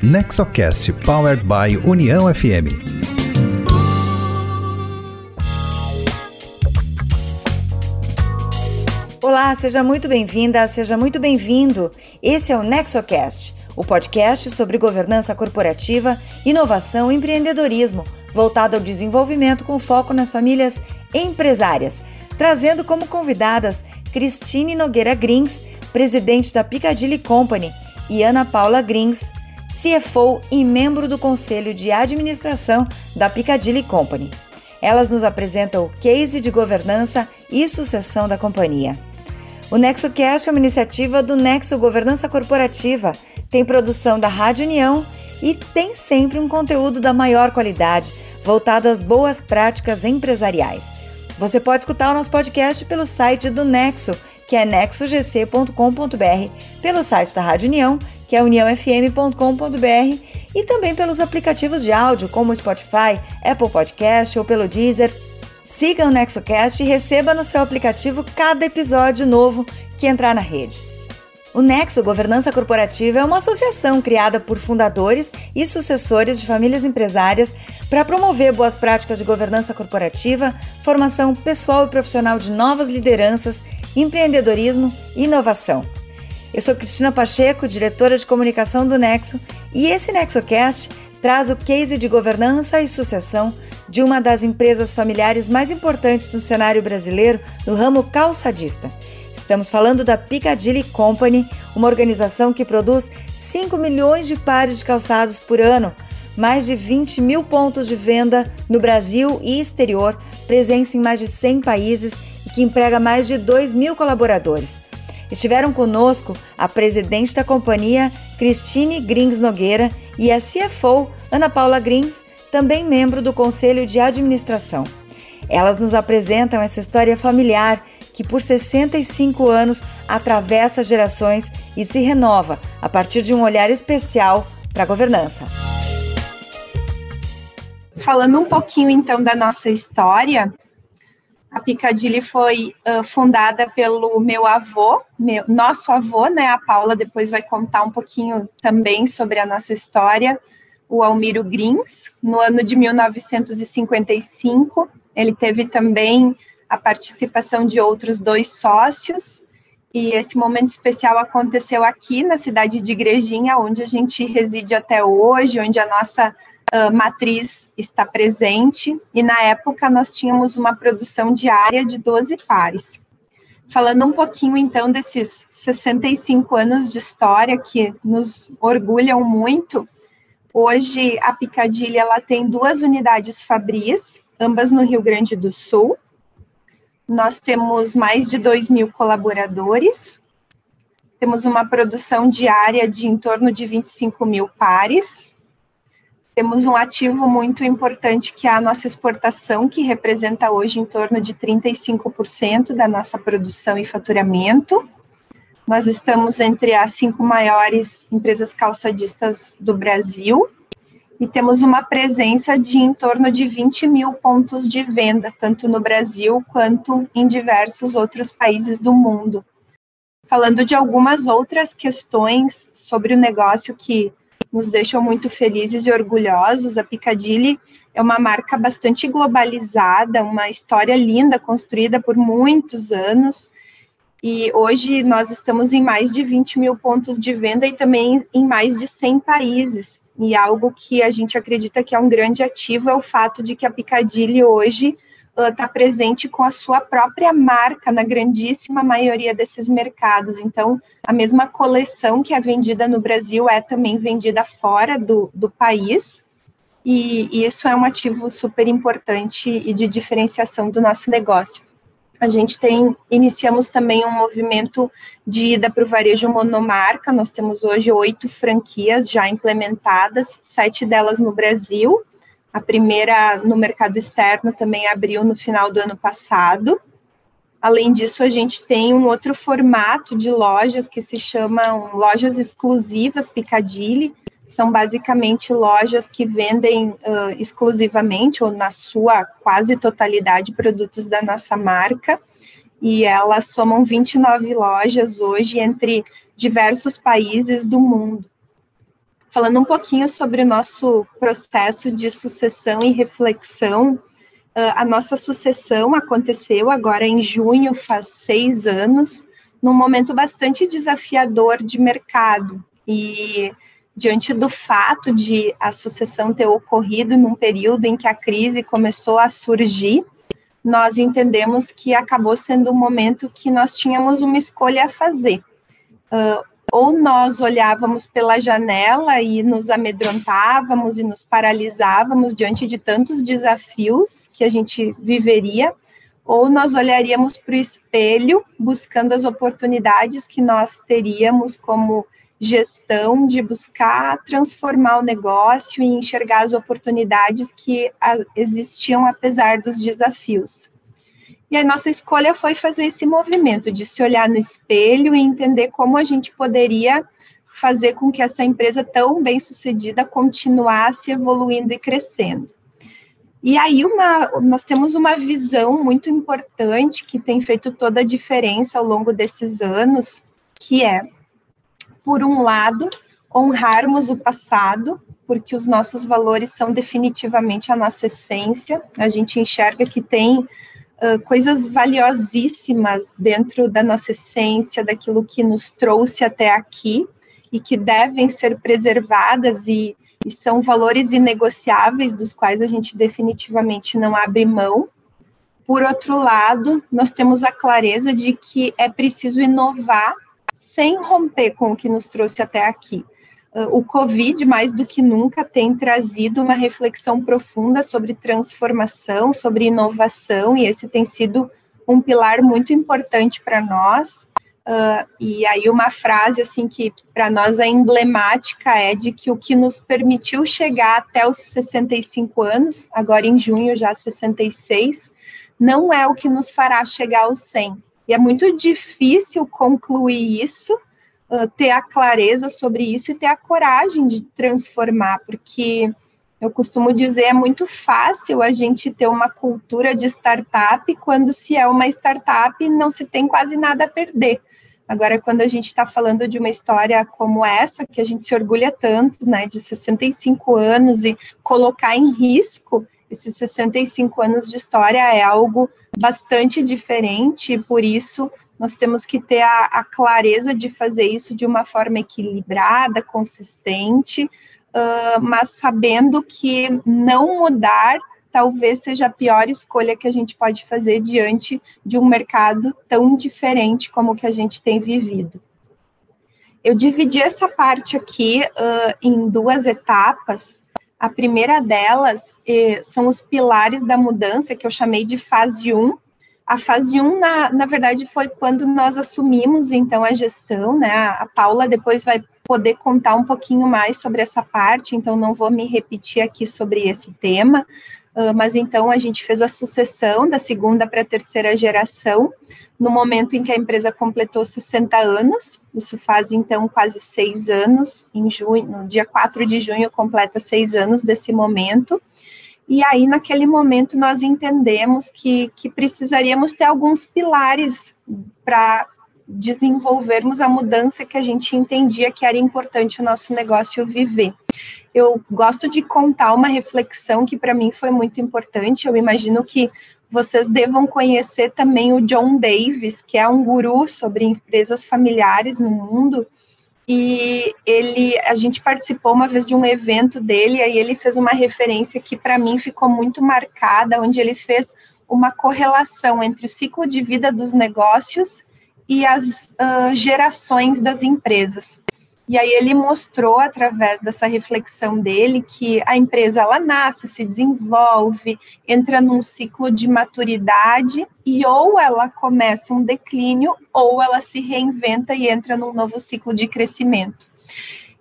Nexocast Powered by União FM. Olá, seja muito bem-vinda, seja muito bem-vindo. Esse é o Nexocast, o podcast sobre governança corporativa, inovação e empreendedorismo, voltado ao desenvolvimento com foco nas famílias empresárias, trazendo como convidadas Cristine Nogueira Grins, presidente da Piccadilly Company, e Ana Paula Grins, CFO e membro do conselho de administração da Piccadilly Company. Elas nos apresentam o case de governança e sucessão da companhia. O NexoCast é uma iniciativa do Nexo Governança Corporativa, tem produção da Rádio União e tem sempre um conteúdo da maior qualidade, voltado às boas práticas empresariais. Você pode escutar o nosso podcast pelo site do Nexo, que é nexogc.com.br, pelo site da Rádio União que é uniãofm.com.br, e também pelos aplicativos de áudio como Spotify, Apple Podcast ou pelo Deezer. Siga o NexoCast e receba no seu aplicativo cada episódio novo que entrar na rede. O Nexo Governança Corporativa é uma associação criada por fundadores e sucessores de famílias empresárias para promover boas práticas de governança corporativa, formação pessoal e profissional de novas lideranças, empreendedorismo e inovação. Eu sou Cristina Pacheco, diretora de comunicação do Nexo, e esse NexoCast traz o case de governança e sucessão de uma das empresas familiares mais importantes do cenário brasileiro no ramo calçadista. Estamos falando da Piccadilly Company, uma organização que produz 5 milhões de pares de calçados por ano, mais de 20 mil pontos de venda no Brasil e exterior, presença em mais de 100 países e que emprega mais de 2 mil colaboradores. Estiveram conosco a presidente da companhia, Cristine Grings Nogueira, e a CFO, Ana Paula Grings, também membro do conselho de administração. Elas nos apresentam essa história familiar que, por 65 anos, atravessa gerações e se renova a partir de um olhar especial para a governança. Falando um pouquinho então da nossa história, a Piccadilly foi uh, fundada pelo meu avô, meu, nosso avô, né? A Paula depois vai contar um pouquinho também sobre a nossa história. O Almiro Grins, no ano de 1955, ele teve também a participação de outros dois sócios. E esse momento especial aconteceu aqui na cidade de Igrejinha, onde a gente reside até hoje, onde a nossa uh, matriz está presente, e na época nós tínhamos uma produção diária de 12 pares. Falando um pouquinho então desses 65 anos de história que nos orgulham muito, hoje a Picadilha ela tem duas unidades fabris, ambas no Rio Grande do Sul. Nós temos mais de 2 mil colaboradores, temos uma produção diária de em torno de 25 mil pares, temos um ativo muito importante que é a nossa exportação, que representa hoje em torno de 35% da nossa produção e faturamento. Nós estamos entre as cinco maiores empresas calçadistas do Brasil e temos uma presença de em torno de 20 mil pontos de venda, tanto no Brasil quanto em diversos outros países do mundo. Falando de algumas outras questões sobre o negócio que nos deixam muito felizes e orgulhosos. A Piccadilly é uma marca bastante globalizada, uma história linda, construída por muitos anos. E hoje nós estamos em mais de 20 mil pontos de venda e também em mais de 100 países. E algo que a gente acredita que é um grande ativo é o fato de que a Piccadilly hoje está uh, presente com a sua própria marca na grandíssima maioria desses mercados. Então, a mesma coleção que é vendida no Brasil é também vendida fora do, do país. E, e isso é um ativo super importante e de diferenciação do nosso negócio. A gente tem, iniciamos também um movimento de ida para o varejo monomarca. Nós temos hoje oito franquias já implementadas, sete delas no Brasil a primeira no mercado externo também abriu no final do ano passado. Além disso, a gente tem um outro formato de lojas que se chamam lojas exclusivas Picadilly. São basicamente lojas que vendem uh, exclusivamente ou na sua quase totalidade produtos da nossa marca. E elas somam 29 lojas hoje entre diversos países do mundo. Falando um pouquinho sobre o nosso processo de sucessão e reflexão, a nossa sucessão aconteceu agora em junho, faz seis anos, num momento bastante desafiador de mercado. E diante do fato de a sucessão ter ocorrido num período em que a crise começou a surgir, nós entendemos que acabou sendo um momento que nós tínhamos uma escolha a fazer. Uh, ou nós olhávamos pela janela e nos amedrontávamos e nos paralisávamos diante de tantos desafios que a gente viveria, ou nós olharíamos para o espelho buscando as oportunidades que nós teríamos como gestão de buscar transformar o negócio e enxergar as oportunidades que existiam apesar dos desafios. E a nossa escolha foi fazer esse movimento de se olhar no espelho e entender como a gente poderia fazer com que essa empresa tão bem sucedida continuasse evoluindo e crescendo. E aí uma, nós temos uma visão muito importante que tem feito toda a diferença ao longo desses anos, que é, por um lado, honrarmos o passado, porque os nossos valores são definitivamente a nossa essência. A gente enxerga que tem uh, coisas valiosíssimas dentro da nossa essência, daquilo que nos trouxe até aqui e que devem ser preservadas e, e são valores inegociáveis dos quais a gente definitivamente não abre mão. Por outro lado, nós temos a clareza de que é preciso inovar sem romper com o que nos trouxe até aqui. Ah, o Covid, mais do que nunca, tem trazido uma reflexão profunda sobre transformação, sobre inovação, e esse tem sido um pilar muito importante para nós. Uh, e aí uma frase assim que para nós é emblemática é de que o que nos permitiu chegar até os 65 anos, agora em junho já 66, não é o que nos fará chegar aos 100. E é muito difícil concluir isso ter a clareza sobre isso e ter a coragem de transformar, porque eu costumo dizer, é muito fácil a gente ter uma cultura de startup quando se é uma startup não se tem quase nada a perder. Agora, quando a gente está falando de uma história como essa, que a gente se orgulha tanto, né, de 65 anos e colocar em risco esses 65 anos de história é algo bastante diferente, e por isso nós temos que ter a, a clareza de fazer isso de uma forma equilibrada, consistente, uh, mas sabendo que não mudar talvez seja a pior escolha que a gente pode fazer diante de um mercado tão diferente como o que a gente tem vivido. Eu dividi essa parte aqui uh, em duas etapas. A primeira delas eh, são os pilares da mudança, que eu chamei de fase 1, a fase 1, na, na verdade, foi quando nós assumimos, então, a gestão, né? A Paula depois vai poder contar um pouquinho mais sobre essa parte, então não vou me repetir aqui sobre esse tema, uh, mas então a gente fez a sucessão da segunda para a terceira geração, no momento em que a empresa completou 60 anos, isso faz então quase seis anos, em junho, no dia 4 de junho completa seis anos desse momento, e aí, naquele momento, nós entendemos que, que precisaríamos ter alguns pilares para desenvolvermos a mudança que a gente entendia que era importante o nosso negócio viver. Eu gosto de contar uma reflexão que para mim foi muito importante. Eu imagino que vocês devam conhecer também o John Davis, que é um guru sobre empresas familiares no mundo e ele a gente participou uma vez de um evento dele aí ele fez uma referência que para mim ficou muito marcada onde ele fez uma correlação entre o ciclo de vida dos negócios e as uh, gerações das empresas e aí ele mostrou através dessa reflexão dele que a empresa ela nasce, se desenvolve, entra num ciclo de maturidade e ou ela começa um declínio ou ela se reinventa e entra num novo ciclo de crescimento.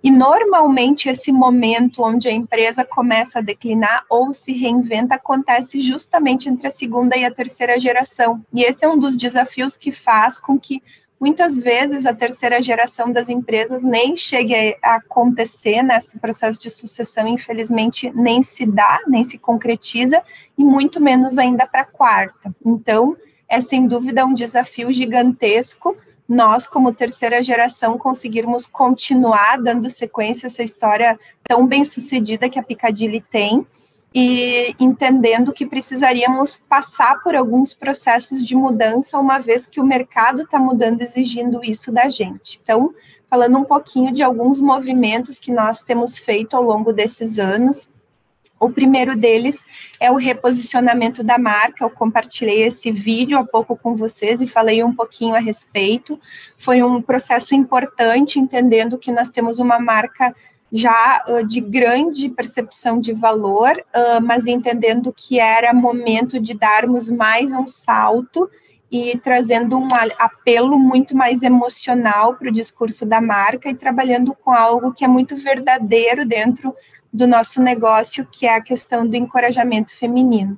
E normalmente esse momento onde a empresa começa a declinar ou se reinventa acontece justamente entre a segunda e a terceira geração. E esse é um dos desafios que faz com que muitas vezes a terceira geração das empresas nem chegue a acontecer nesse processo de sucessão, infelizmente nem se dá, nem se concretiza, e muito menos ainda para a quarta. Então, é sem dúvida um desafio gigantesco, nós, como terceira geração, conseguirmos continuar dando sequência a essa história tão bem sucedida que a Piccadilly tem e entendendo que precisaríamos passar por alguns processos de mudança, uma vez que o mercado está mudando, exigindo isso da gente. Então, falando um pouquinho de alguns movimentos que nós temos feito ao longo desses anos. O primeiro deles é o reposicionamento da marca. Eu compartilhei esse vídeo há pouco com vocês e falei um pouquinho a respeito. Foi um processo importante, entendendo que nós temos uma marca já uh, de grande percepção de valor, uh, mas entendendo que era momento de darmos mais um salto e trazendo um apelo muito mais emocional para o discurso da marca e trabalhando com algo que é muito verdadeiro dentro do nosso negócio, que é a questão do encorajamento feminino.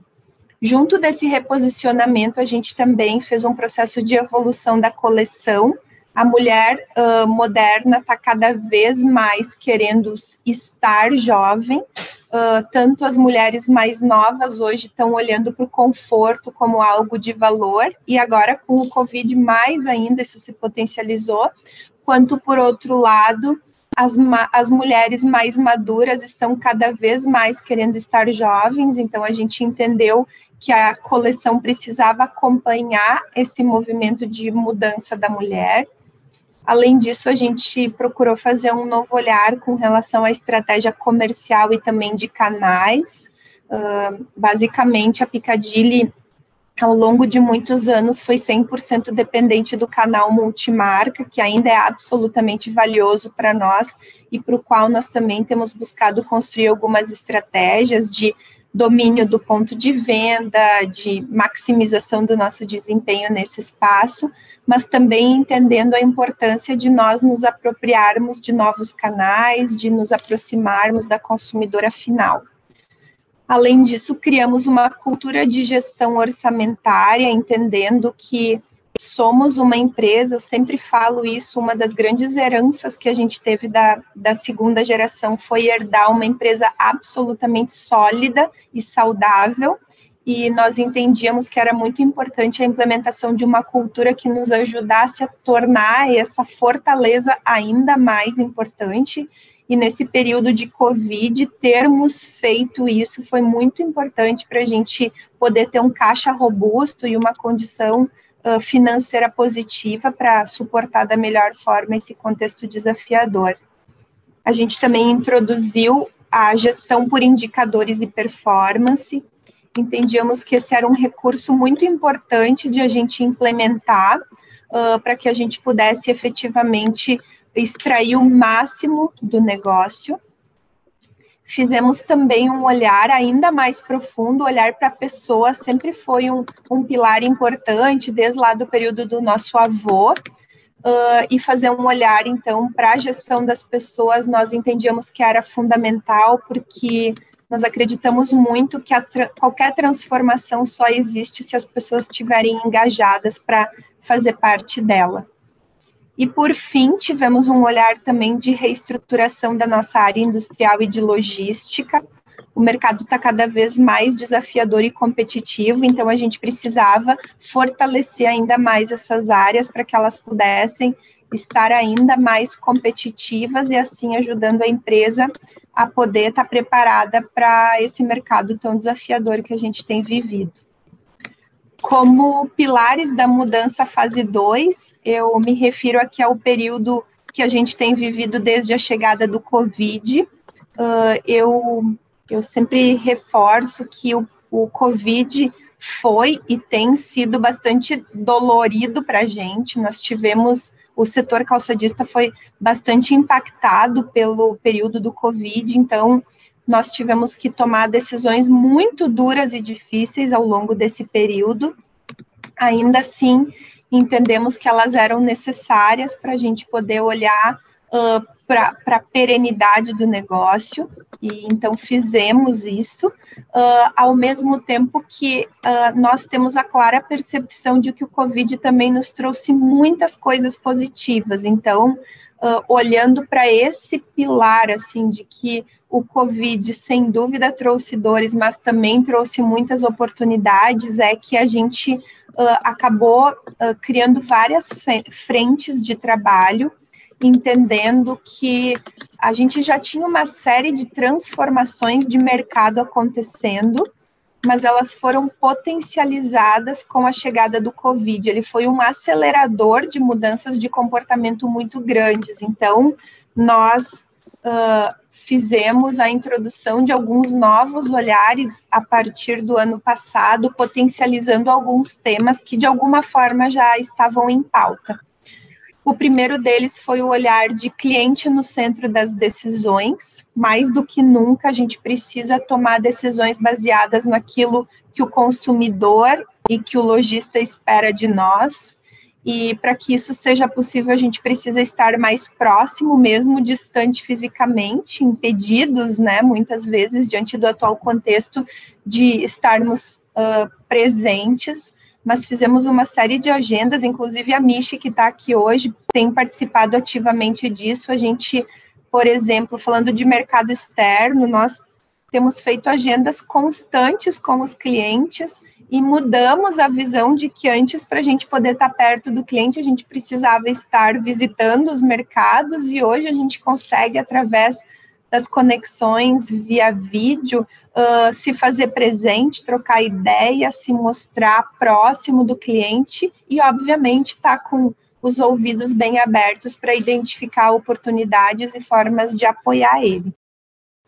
Junto desse reposicionamento, a gente também fez um processo de evolução da coleção. A mulher uh, moderna está cada vez mais querendo estar jovem, Uh, tanto as mulheres mais novas hoje estão olhando para o conforto como algo de valor, e agora com o Covid mais ainda isso se potencializou, quanto por outro lado, as, as mulheres mais maduras estão cada vez mais querendo estar jovens, então a gente entendeu que a coleção precisava acompanhar esse movimento de mudança da mulher. Além disso, a gente procurou fazer um novo olhar com relação à estratégia comercial e também de canais. Uh, basicamente, a Picadilly, ao longo de muitos anos, foi 100% dependente do canal multimarca, que ainda é absolutamente valioso para nós e para o qual nós também temos buscado construir algumas estratégias de domínio do ponto de venda, de maximização do nosso desempenho nesse espaço, mas também entendendo a importância de nós nos apropriarmos de novos canais, de nos aproximarmos da consumidora final. Além disso, criamos uma cultura de gestão orçamentária, entendendo que somos uma empresa, eu sempre falo isso, uma das grandes heranças que a gente teve da, da segunda geração foi herdar uma empresa absolutamente sólida e saudável, e nós entendíamos que era muito importante a implementação de uma cultura que nos ajudasse a tornar essa fortaleza ainda mais importante. E nesse período de Covid, termos feito isso foi muito importante para a gente poder ter um caixa robusto e uma condição financeira positiva para suportar da melhor forma esse contexto desafiador. A gente também introduziu a gestão por indicadores e performance. Entendíamos que esse era um recurso muito importante de a gente implementar uh, para que a gente pudesse efetivamente extrair o máximo do negócio Fizemos também um olhar ainda mais profundo, olhar para a pessoa sempre foi um, um pilar importante, desde lá do período do nosso avô, Uh, e fazer um olhar, então, para a gestão das pessoas, nós entendíamos que era fundamental, porque nós acreditamos muito que tra qualquer transformação só existe se as pessoas estiverem engajadas para fazer parte dela. E, por fim, tivemos um olhar também de reestruturação da nossa área industrial e de logística. O mercado está cada vez mais desafiador e competitivo, então a gente precisava fortalecer ainda mais essas áreas para que elas pudessem estar ainda mais competitivas e assim ajudando a empresa a poder estar tá preparada para esse mercado tão desafiador que a gente tem vivido. Como pilares da mudança fase 2, eu me refiro aqui ao período que a gente tem vivido desde a chegada do Covid. Uh, eu, eu sempre reforço que o, o Covid foi e tem sido bastante dolorido para a gente. Nós tivemos, o setor calçadista foi bastante impactado pelo período do Covid, então nós tivemos que tomar decisões muito duras e difíceis ao longo desse período. Ainda assim, entendemos que elas eram necessárias para a gente poder olhar uh, para a perenidade do negócio, e então fizemos isso, uh, ao mesmo tempo que uh, nós temos a clara percepção de que o Covid também nos trouxe muitas coisas positivas, então uh, olhando para esse pilar, assim, de que o Covid, sem dúvida, trouxe dores, mas também trouxe muitas oportunidades, é que a gente uh, acabou uh, criando várias frentes de trabalho, entendendo que a gente já tinha uma série de transformações de mercado acontecendo, mas elas foram potencializadas com a chegada do Covid. Ele foi um acelerador de mudanças de comportamento muito grandes. Então, nós uh, fizemos a introdução de alguns novos olhares a partir do ano passado, potencializando alguns temas que de alguma forma já estavam em pauta. O primeiro deles foi o olhar de cliente no centro das decisões. Mais do que nunca, a gente precisa tomar decisões baseadas naquilo que o consumidor e que o lojista espera de nós. E para que isso seja possível, a gente precisa estar mais próximo, mesmo distante fisicamente, impedidos, né, muitas vezes, diante do atual contexto, de estarmos uh, presentes mas fizemos uma série de agendas, inclusive a Michi, que está aqui hoje, tem participado ativamente disso. A gente, por exemplo, falando de mercado externo, nós temos feito agendas constantes com os clientes e mudamos a visão de que antes, para a gente poder estar tá perto do cliente, a gente precisava estar visitando os mercados e hoje a gente consegue, através das conexões via vídeo, uh, se fazer presente, trocar ideia, se mostrar próximo do cliente e, obviamente, estar tá com os ouvidos bem abertos para identificar oportunidades e formas de apoiar ele.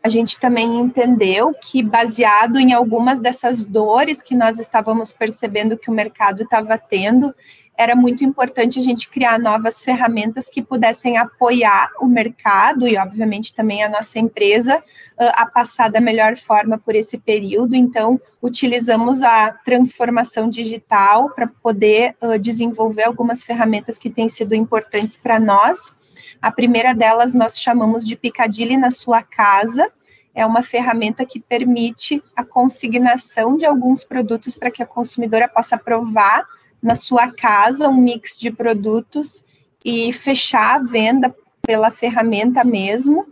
A gente também entendeu que, baseado em algumas dessas dores que nós estávamos percebendo que o mercado estava tendo, era muito importante a gente criar novas ferramentas que pudessem apoiar o mercado e, obviamente, também a nossa empresa a passar da melhor forma por esse período. Então, utilizamos a transformação digital para poder desenvolver algumas ferramentas que têm sido importantes para nós. A primeira delas nós chamamos de Picadilly na sua casa. É uma ferramenta que permite a consignação de alguns produtos para que a consumidora possa provar na sua casa um mix de produtos e fechar a venda pela ferramenta mesmo.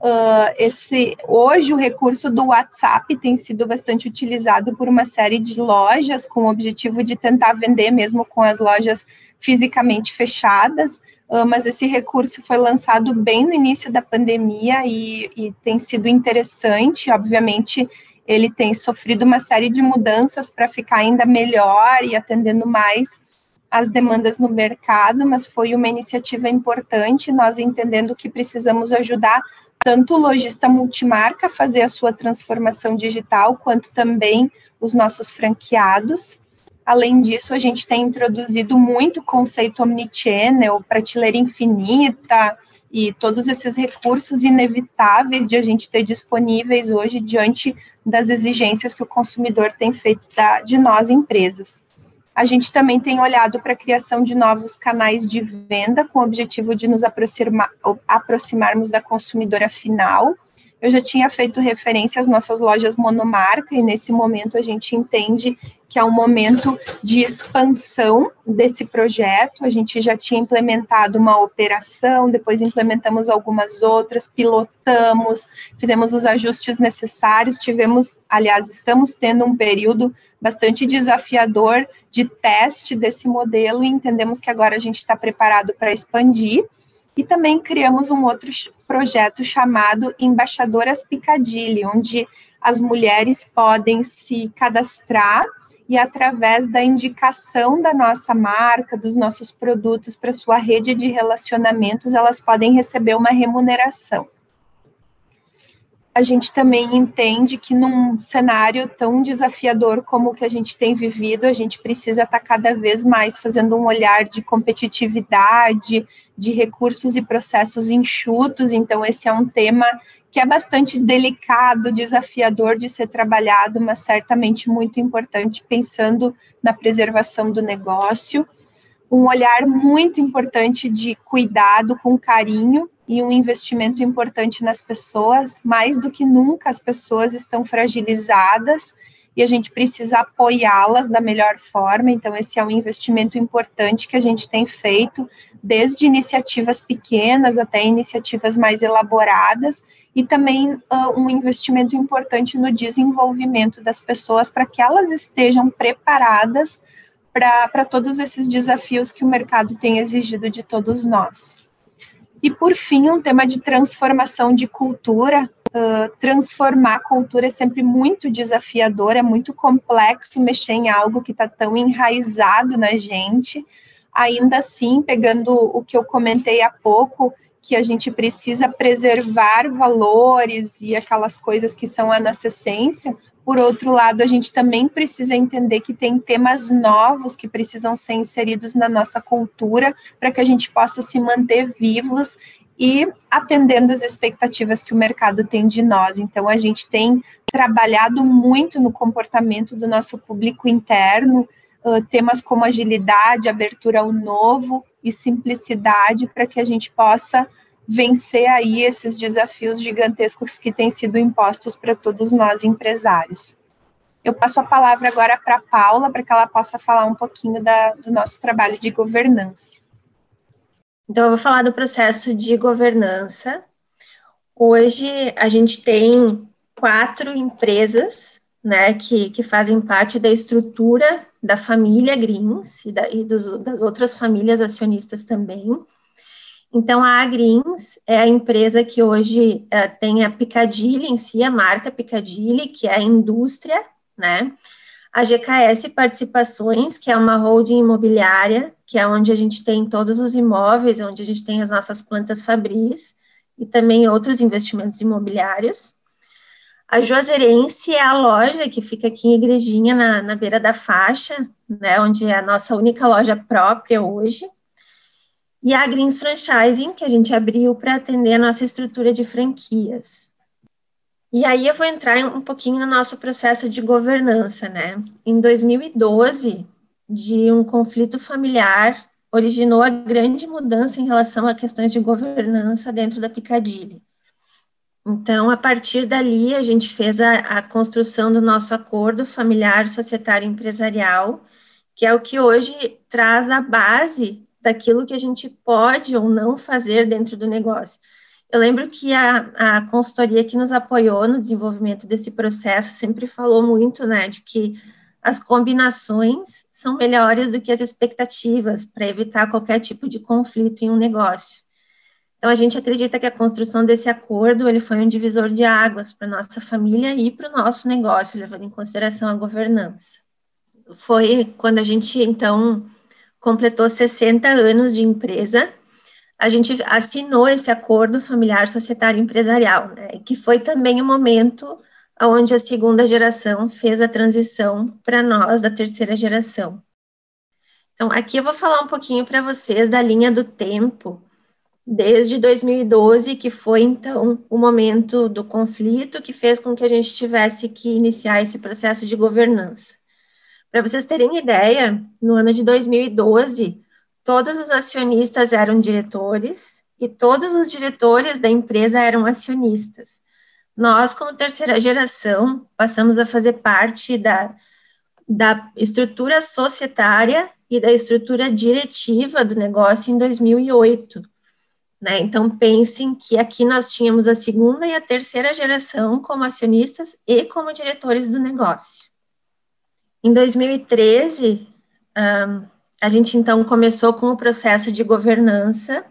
Uh, esse hoje o recurso do WhatsApp tem sido bastante utilizado por uma série de lojas com o objetivo de tentar vender mesmo com as lojas fisicamente fechadas, uh, mas esse recurso foi lançado bem no início da pandemia e, e tem sido interessante, obviamente ele tem sofrido uma série de mudanças para ficar ainda melhor e atendendo mais as demandas no mercado, mas foi uma iniciativa importante, nós entendendo que precisamos ajudar tanto o lojista multimarca a fazer a sua transformação digital, quanto também os nossos franqueados. Além disso, a gente tem introduzido muito conceito omnichannel, prateleira infinita e todos esses recursos inevitáveis de a gente ter disponíveis hoje diante das exigências que o consumidor tem feito da, de nós, empresas. A gente também tem olhado para a criação de novos canais de venda com o objetivo de nos aproximar, aproximarmos da consumidora final eu já tinha feito referência às nossas lojas monomarca, e nesse momento a gente entende que é um momento de expansão desse projeto. A gente já tinha implementado uma operação, depois implementamos algumas outras, pilotamos, fizemos os ajustes necessários, tivemos, aliás, estamos tendo um período bastante desafiador de teste desse modelo e entendemos que agora a gente está preparado para expandir. E também criamos um outro projeto chamado Embaixadoras Picadilly, onde as mulheres podem se cadastrar e, através da indicação da nossa marca, dos nossos produtos para sua rede de relacionamentos, elas podem receber uma remuneração a gente também entende que num cenário tão desafiador como o que a gente tem vivido, a gente precisa estar cada vez mais fazendo um olhar de competitividade, de recursos e processos enxutos. Então, esse é um tema que é bastante delicado, desafiador de ser trabalhado, mas certamente muito importante pensando na preservação do negócio. Um olhar muito importante de cuidado com carinho e um investimento importante nas pessoas. Mais do que nunca, as pessoas estão fragilizadas e a gente precisa apoiá-las da melhor forma. Então, esse é um investimento importante que a gente tem feito, desde iniciativas pequenas até iniciativas mais elaboradas, e também uh, um investimento importante no desenvolvimento das pessoas para que elas estejam preparadas para todos esses desafios que o mercado tem exigido de todos nós. E, por fim, um tema de transformação de cultura. Uh, transformar a cultura é sempre muito desafiador, é muito complexo mexer em algo que está tão enraizado na gente. Ainda assim, pegando o que eu comentei há pouco, que a gente precisa preservar valores e aquelas coisas que são a nossa essência, por outro lado, a gente também precisa entender que tem temas novos que precisam ser inseridos na nossa cultura para que a gente possa se manter vivos e atendendo as expectativas que o mercado tem de nós. Então, a gente tem trabalhado muito no comportamento do nosso público interno, uh, temas como agilidade, abertura ao novo e simplicidade, para que a gente possa vencer aí esses desafios gigantescos que têm sido impostos para todos nós empresários. Eu passo a palavra agora para a Paula, para que ela possa falar um pouquinho da, do nosso trabalho de governança. Então, eu vou falar do processo de governança. Hoje, a gente tem quatro empresas né, que, que fazem parte da estrutura da família Greens e, da, e dos, das outras famílias acionistas também. Então, a Agrins é a empresa que hoje uh, tem a Piccadilly em si, a marca Piccadilly, que é a indústria, né? A GKS Participações, que é uma holding imobiliária, que é onde a gente tem todos os imóveis, onde a gente tem as nossas plantas fabris e também outros investimentos imobiliários. A Juazeirense é a loja que fica aqui em Igrejinha, na, na beira da faixa, né, onde é a nossa única loja própria hoje e a Greens Franchising, que a gente abriu para atender a nossa estrutura de franquias. E aí eu vou entrar um pouquinho no nosso processo de governança, né? Em 2012, de um conflito familiar, originou a grande mudança em relação a questões de governança dentro da Picadilly. Então, a partir dali, a gente fez a, a construção do nosso acordo familiar, societário empresarial, que é o que hoje traz a base daquilo que a gente pode ou não fazer dentro do negócio. Eu lembro que a, a consultoria que nos apoiou no desenvolvimento desse processo sempre falou muito, né, de que as combinações são melhores do que as expectativas para evitar qualquer tipo de conflito em um negócio. Então a gente acredita que a construção desse acordo ele foi um divisor de águas para nossa família e para o nosso negócio, levando em consideração a governança. Foi quando a gente então completou 60 anos de empresa, a gente assinou esse acordo familiar societário empresarial, né, que foi também o momento onde a segunda geração fez a transição para nós da terceira geração. Então, aqui eu vou falar um pouquinho para vocês da linha do tempo, desde 2012, que foi então o momento do conflito que fez com que a gente tivesse que iniciar esse processo de governança. Para vocês terem ideia, no ano de 2012, todos os acionistas eram diretores e todos os diretores da empresa eram acionistas. Nós, como terceira geração, passamos a fazer parte da, da estrutura societária e da estrutura diretiva do negócio em 2008. Né? Então, pensem que aqui nós tínhamos a segunda e a terceira geração como acionistas e como diretores do negócio. Em 2013, um, a gente então começou com o processo de governança,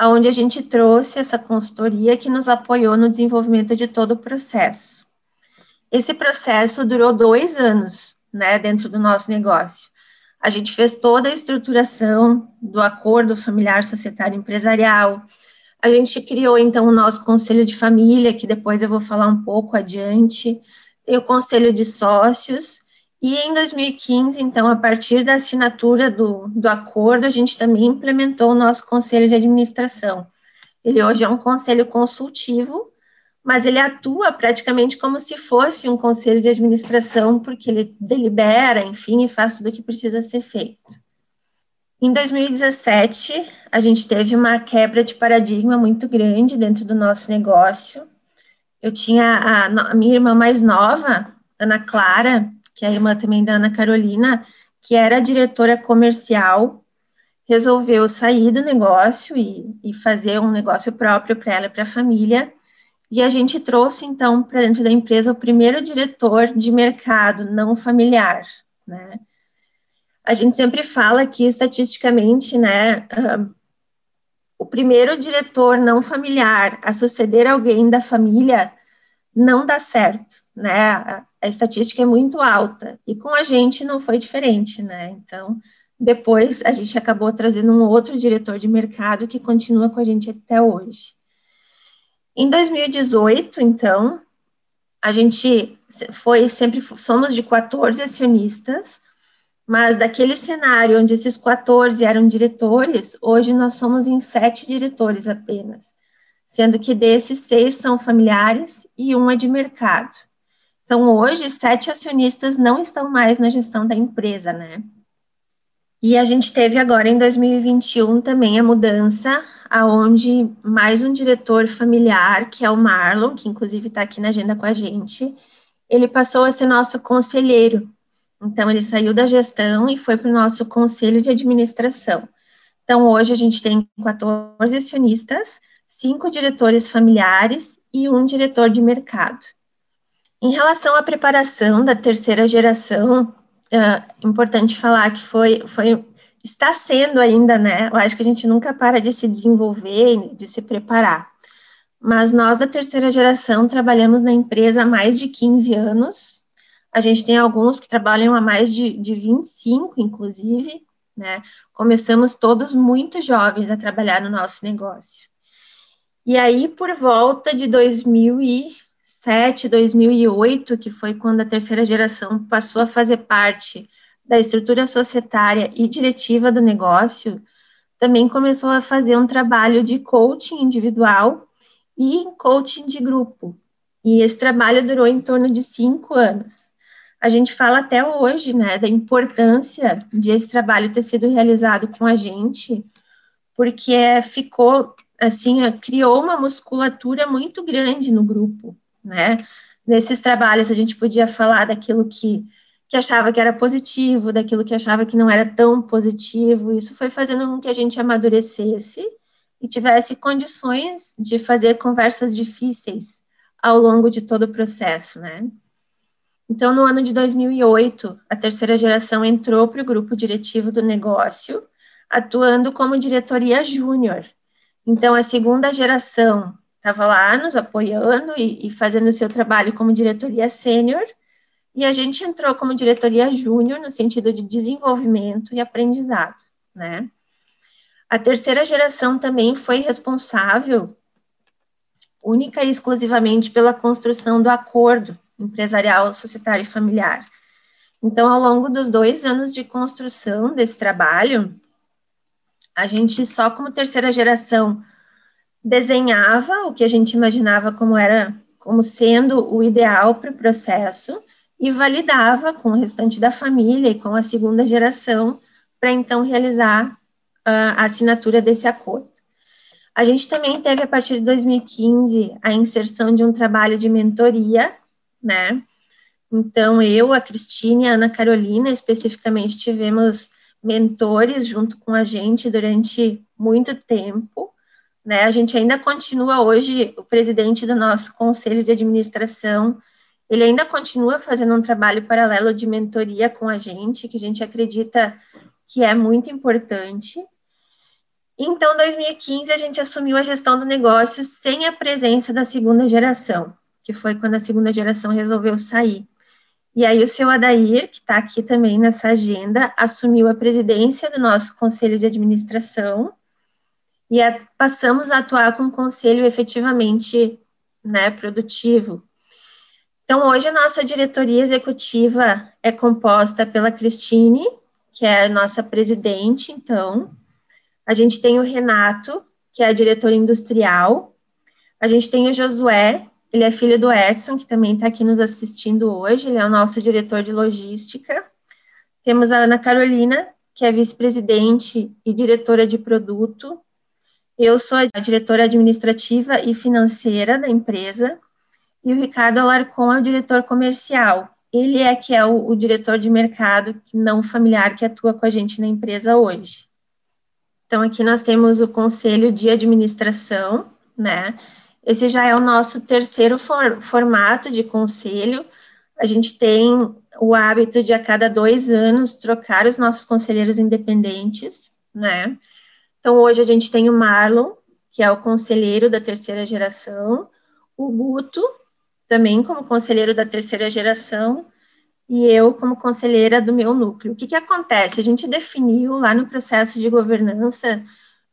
onde a gente trouxe essa consultoria que nos apoiou no desenvolvimento de todo o processo. Esse processo durou dois anos, né, dentro do nosso negócio. A gente fez toda a estruturação do acordo familiar societário empresarial. A gente criou então o nosso conselho de família, que depois eu vou falar um pouco adiante. Tem o conselho de sócios e em 2015, então, a partir da assinatura do, do acordo, a gente também implementou o nosso conselho de administração. Ele hoje é um conselho consultivo, mas ele atua praticamente como se fosse um conselho de administração, porque ele delibera, enfim, e faz tudo o que precisa ser feito. Em 2017, a gente teve uma quebra de paradigma muito grande dentro do nosso negócio. Eu tinha a, a minha irmã mais nova, Ana Clara, que é a irmã também da Ana Carolina, que era diretora comercial, resolveu sair do negócio e, e fazer um negócio próprio para ela e para a família. E a gente trouxe, então, para dentro da empresa o primeiro diretor de mercado não familiar, né? A gente sempre fala que, estatisticamente, né, uh, o primeiro diretor não familiar a suceder alguém da família não dá certo, né? A, estatística é muito alta e com a gente não foi diferente, né? Então, depois a gente acabou trazendo um outro diretor de mercado que continua com a gente até hoje. Em 2018, então, a gente foi sempre somos de 14 acionistas mas daquele cenário onde esses 14 eram diretores, hoje nós somos em sete diretores apenas, sendo que desses seis são familiares e um é de mercado. Então, hoje, sete acionistas não estão mais na gestão da empresa, né? E a gente teve agora em 2021 também a mudança, aonde mais um diretor familiar, que é o Marlon, que inclusive está aqui na agenda com a gente, ele passou a ser nosso conselheiro então, ele saiu da gestão e foi para o nosso conselho de administração. Então, hoje a gente tem 14 acionistas, cinco diretores familiares e um diretor de mercado. Em relação à preparação da terceira geração, é importante falar que foi, foi, está sendo ainda, né? Eu acho que a gente nunca para de se desenvolver, de se preparar. Mas nós da terceira geração trabalhamos na empresa há mais de 15 anos, a gente tem alguns que trabalham há mais de, de 25, inclusive, né? Começamos todos muito jovens a trabalhar no nosso negócio. E aí, por volta de 2007, 2008, que foi quando a terceira geração passou a fazer parte da estrutura societária e diretiva do negócio, também começou a fazer um trabalho de coaching individual e coaching de grupo. E esse trabalho durou em torno de cinco anos a gente fala até hoje, né, da importância de esse trabalho ter sido realizado com a gente, porque ficou, assim, criou uma musculatura muito grande no grupo, né? Nesses trabalhos a gente podia falar daquilo que, que achava que era positivo, daquilo que achava que não era tão positivo, isso foi fazendo com que a gente amadurecesse e tivesse condições de fazer conversas difíceis ao longo de todo o processo, né? Então, no ano de 2008, a terceira geração entrou para o grupo diretivo do negócio, atuando como diretoria júnior. Então, a segunda geração estava lá nos apoiando e, e fazendo o seu trabalho como diretoria sênior, e a gente entrou como diretoria júnior no sentido de desenvolvimento e aprendizado, né? A terceira geração também foi responsável única e exclusivamente pela construção do acordo empresarial, societário e familiar. Então, ao longo dos dois anos de construção desse trabalho, a gente só como terceira geração desenhava o que a gente imaginava como era, como sendo o ideal para o processo e validava com o restante da família e com a segunda geração para então realizar uh, a assinatura desse acordo. A gente também teve, a partir de 2015, a inserção de um trabalho de mentoria né? Então, eu, a Cristine e a Ana Carolina, especificamente, tivemos mentores junto com a gente durante muito tempo, né? A gente ainda continua hoje, o presidente do nosso conselho de administração, ele ainda continua fazendo um trabalho paralelo de mentoria com a gente, que a gente acredita que é muito importante. Então, em 2015, a gente assumiu a gestão do negócio sem a presença da segunda geração que foi quando a segunda geração resolveu sair. E aí o seu Adair, que está aqui também nessa agenda, assumiu a presidência do nosso conselho de administração e a, passamos a atuar com um conselho efetivamente né, produtivo. Então, hoje a nossa diretoria executiva é composta pela Cristine, que é a nossa presidente, então. A gente tem o Renato, que é a diretora industrial. A gente tem o Josué, ele é filho do Edson, que também está aqui nos assistindo hoje, ele é o nosso diretor de logística. Temos a Ana Carolina, que é vice-presidente e diretora de produto. Eu sou a diretora administrativa e financeira da empresa. E o Ricardo Alarcon é o diretor comercial. ele é que é o, o diretor de mercado não familiar que atua com a gente na empresa hoje. Então, aqui nós temos o conselho de administração, né? Esse já é o nosso terceiro for, formato de conselho. A gente tem o hábito de, a cada dois anos, trocar os nossos conselheiros independentes, né? Então, hoje a gente tem o Marlon, que é o conselheiro da terceira geração, o Guto, também como conselheiro da terceira geração, e eu como conselheira do meu núcleo. O que, que acontece? A gente definiu lá no processo de governança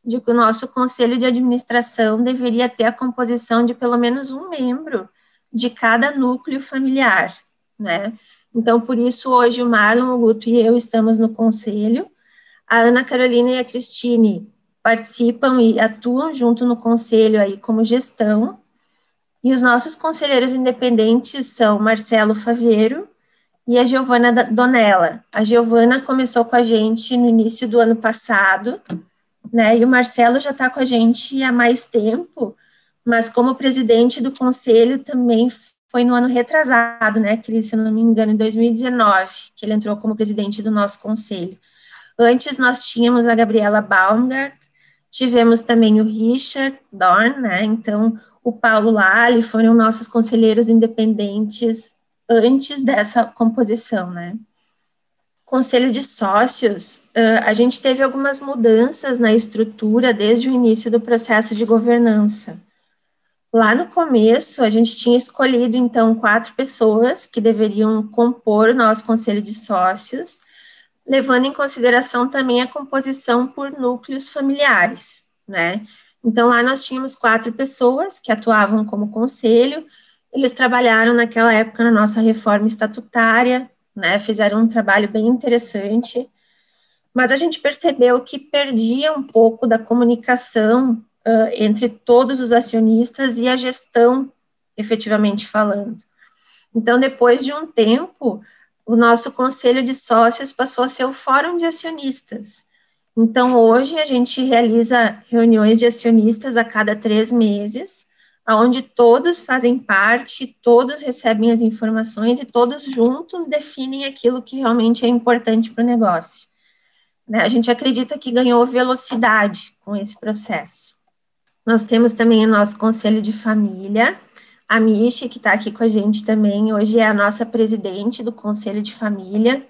de que o nosso conselho de administração deveria ter a composição de pelo menos um membro de cada núcleo familiar, né? Então, por isso, hoje o Marlon, o Guto e eu estamos no conselho. A Ana Carolina e a Cristine participam e atuam junto no conselho aí como gestão. E os nossos conselheiros independentes são Marcelo Faveiro e a Giovana Donella. A Giovana começou com a gente no início do ano passado, né? E o Marcelo já está com a gente há mais tempo, mas como presidente do conselho também foi no ano retrasado, né, que se não me engano, em 2019, que ele entrou como presidente do nosso conselho. Antes nós tínhamos a Gabriela Baumgart, tivemos também o Richard Dorn, né, então o Paulo Lali foram nossos conselheiros independentes antes dessa composição, né. Conselho de sócios, a gente teve algumas mudanças na estrutura desde o início do processo de governança. Lá no começo, a gente tinha escolhido, então, quatro pessoas que deveriam compor o nosso conselho de sócios, levando em consideração também a composição por núcleos familiares, né? Então, lá nós tínhamos quatro pessoas que atuavam como conselho, eles trabalharam naquela época na nossa reforma estatutária, né? Fizeram um trabalho bem interessante, mas a gente percebeu que perdia um pouco da comunicação uh, entre todos os acionistas e a gestão, efetivamente falando. Então, depois de um tempo, o nosso conselho de sócios passou a ser o fórum de acionistas. Então, hoje a gente realiza reuniões de acionistas a cada três meses, onde todos fazem parte, todos recebem as informações e todos juntos definem aquilo que realmente é importante para o negócio. Né? A gente acredita que ganhou velocidade com esse processo. Nós temos também o nosso conselho de família, a Michi, que está aqui com a gente também, hoje é a nossa presidente do conselho de família.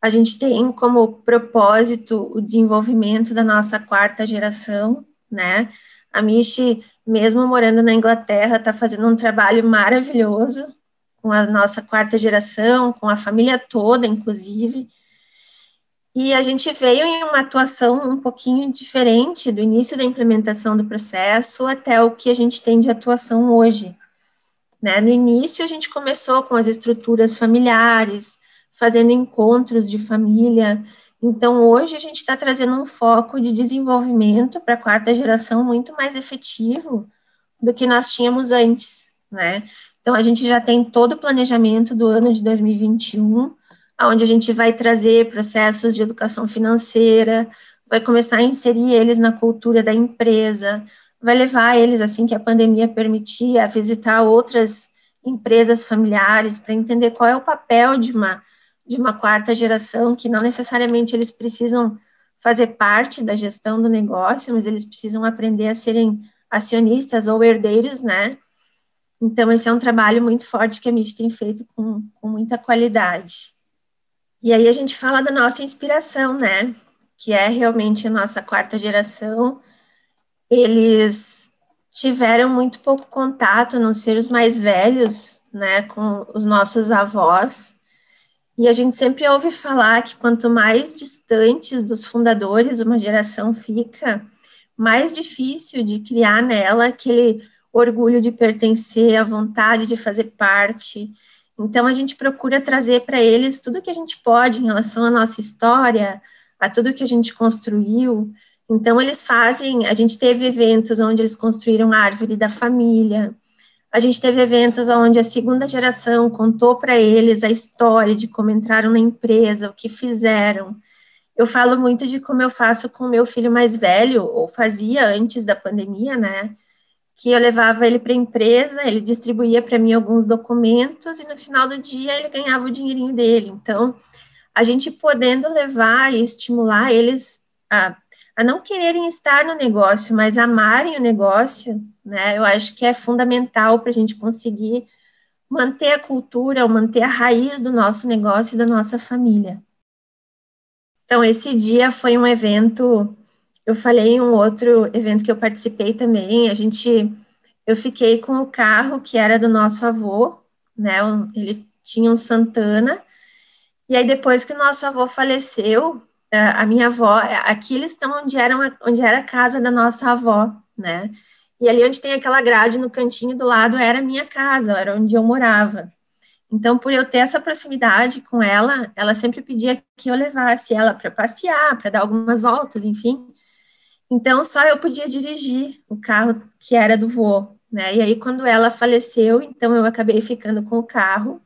A gente tem como propósito o desenvolvimento da nossa quarta geração, né? A Michi, mesmo morando na Inglaterra, está fazendo um trabalho maravilhoso com a nossa quarta geração, com a família toda, inclusive. E a gente veio em uma atuação um pouquinho diferente do início da implementação do processo até o que a gente tem de atuação hoje. Né? No início, a gente começou com as estruturas familiares, fazendo encontros de família. Então, hoje, a gente está trazendo um foco de desenvolvimento para a quarta geração muito mais efetivo do que nós tínhamos antes. Né? Então, a gente já tem todo o planejamento do ano de 2021 onde a gente vai trazer processos de educação financeira, vai começar a inserir eles na cultura da empresa, vai levar eles, assim que a pandemia permitir, a visitar outras empresas familiares para entender qual é o papel de uma, de uma quarta geração, que não necessariamente eles precisam fazer parte da gestão do negócio, mas eles precisam aprender a serem acionistas ou herdeiros, né? Então, esse é um trabalho muito forte que a MIT tem feito com, com muita qualidade. E aí a gente fala da nossa inspiração, né? Que é realmente a nossa quarta geração. Eles tiveram muito pouco contato, não ser os mais velhos, né, com os nossos avós. E a gente sempre ouve falar que quanto mais distantes dos fundadores uma geração fica, mais difícil de criar nela aquele orgulho de pertencer, a vontade de fazer parte. Então, a gente procura trazer para eles tudo que a gente pode em relação à nossa história, a tudo que a gente construiu. Então, eles fazem. A gente teve eventos onde eles construíram a árvore da família. A gente teve eventos onde a segunda geração contou para eles a história de como entraram na empresa, o que fizeram. Eu falo muito de como eu faço com o meu filho mais velho, ou fazia antes da pandemia, né? que eu levava ele para a empresa, ele distribuía para mim alguns documentos e no final do dia ele ganhava o dinheirinho dele. Então, a gente podendo levar e estimular eles a, a não quererem estar no negócio, mas amarem o negócio, né? Eu acho que é fundamental para a gente conseguir manter a cultura, manter a raiz do nosso negócio e da nossa família. Então, esse dia foi um evento eu falei em um outro evento que eu participei também, a gente, eu fiquei com o carro que era do nosso avô, né, ele tinha um Santana, e aí depois que o nosso avô faleceu, a minha avó, aqui eles estão onde, era, onde era a casa da nossa avó, né, e ali onde tem aquela grade no cantinho do lado era a minha casa, era onde eu morava. Então, por eu ter essa proximidade com ela, ela sempre pedia que eu levasse ela para passear, para dar algumas voltas, enfim. Então, só eu podia dirigir o carro que era do vô, né? E aí, quando ela faleceu, então eu acabei ficando com o carro.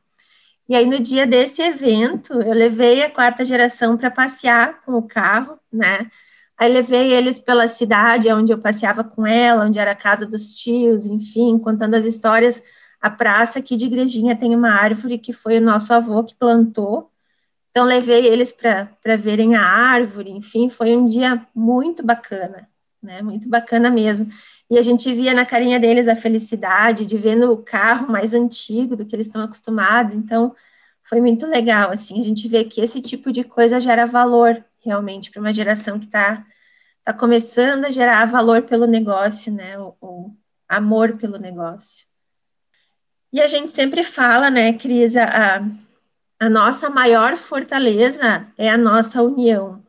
E aí, no dia desse evento, eu levei a quarta geração para passear com o carro, né? Aí levei eles pela cidade, onde eu passeava com ela, onde era a casa dos tios, enfim, contando as histórias. A praça aqui de Igrejinha tem uma árvore que foi o nosso avô que plantou, então, levei eles para verem a árvore, enfim, foi um dia muito bacana, né? Muito bacana mesmo. E a gente via na carinha deles a felicidade de ver no carro mais antigo do que eles estão acostumados. Então, foi muito legal, assim, a gente vê que esse tipo de coisa gera valor realmente para uma geração que está tá começando a gerar valor pelo negócio, né? O, amor pelo negócio. E a gente sempre fala, né, Cris, a, a nossa maior fortaleza é a nossa união,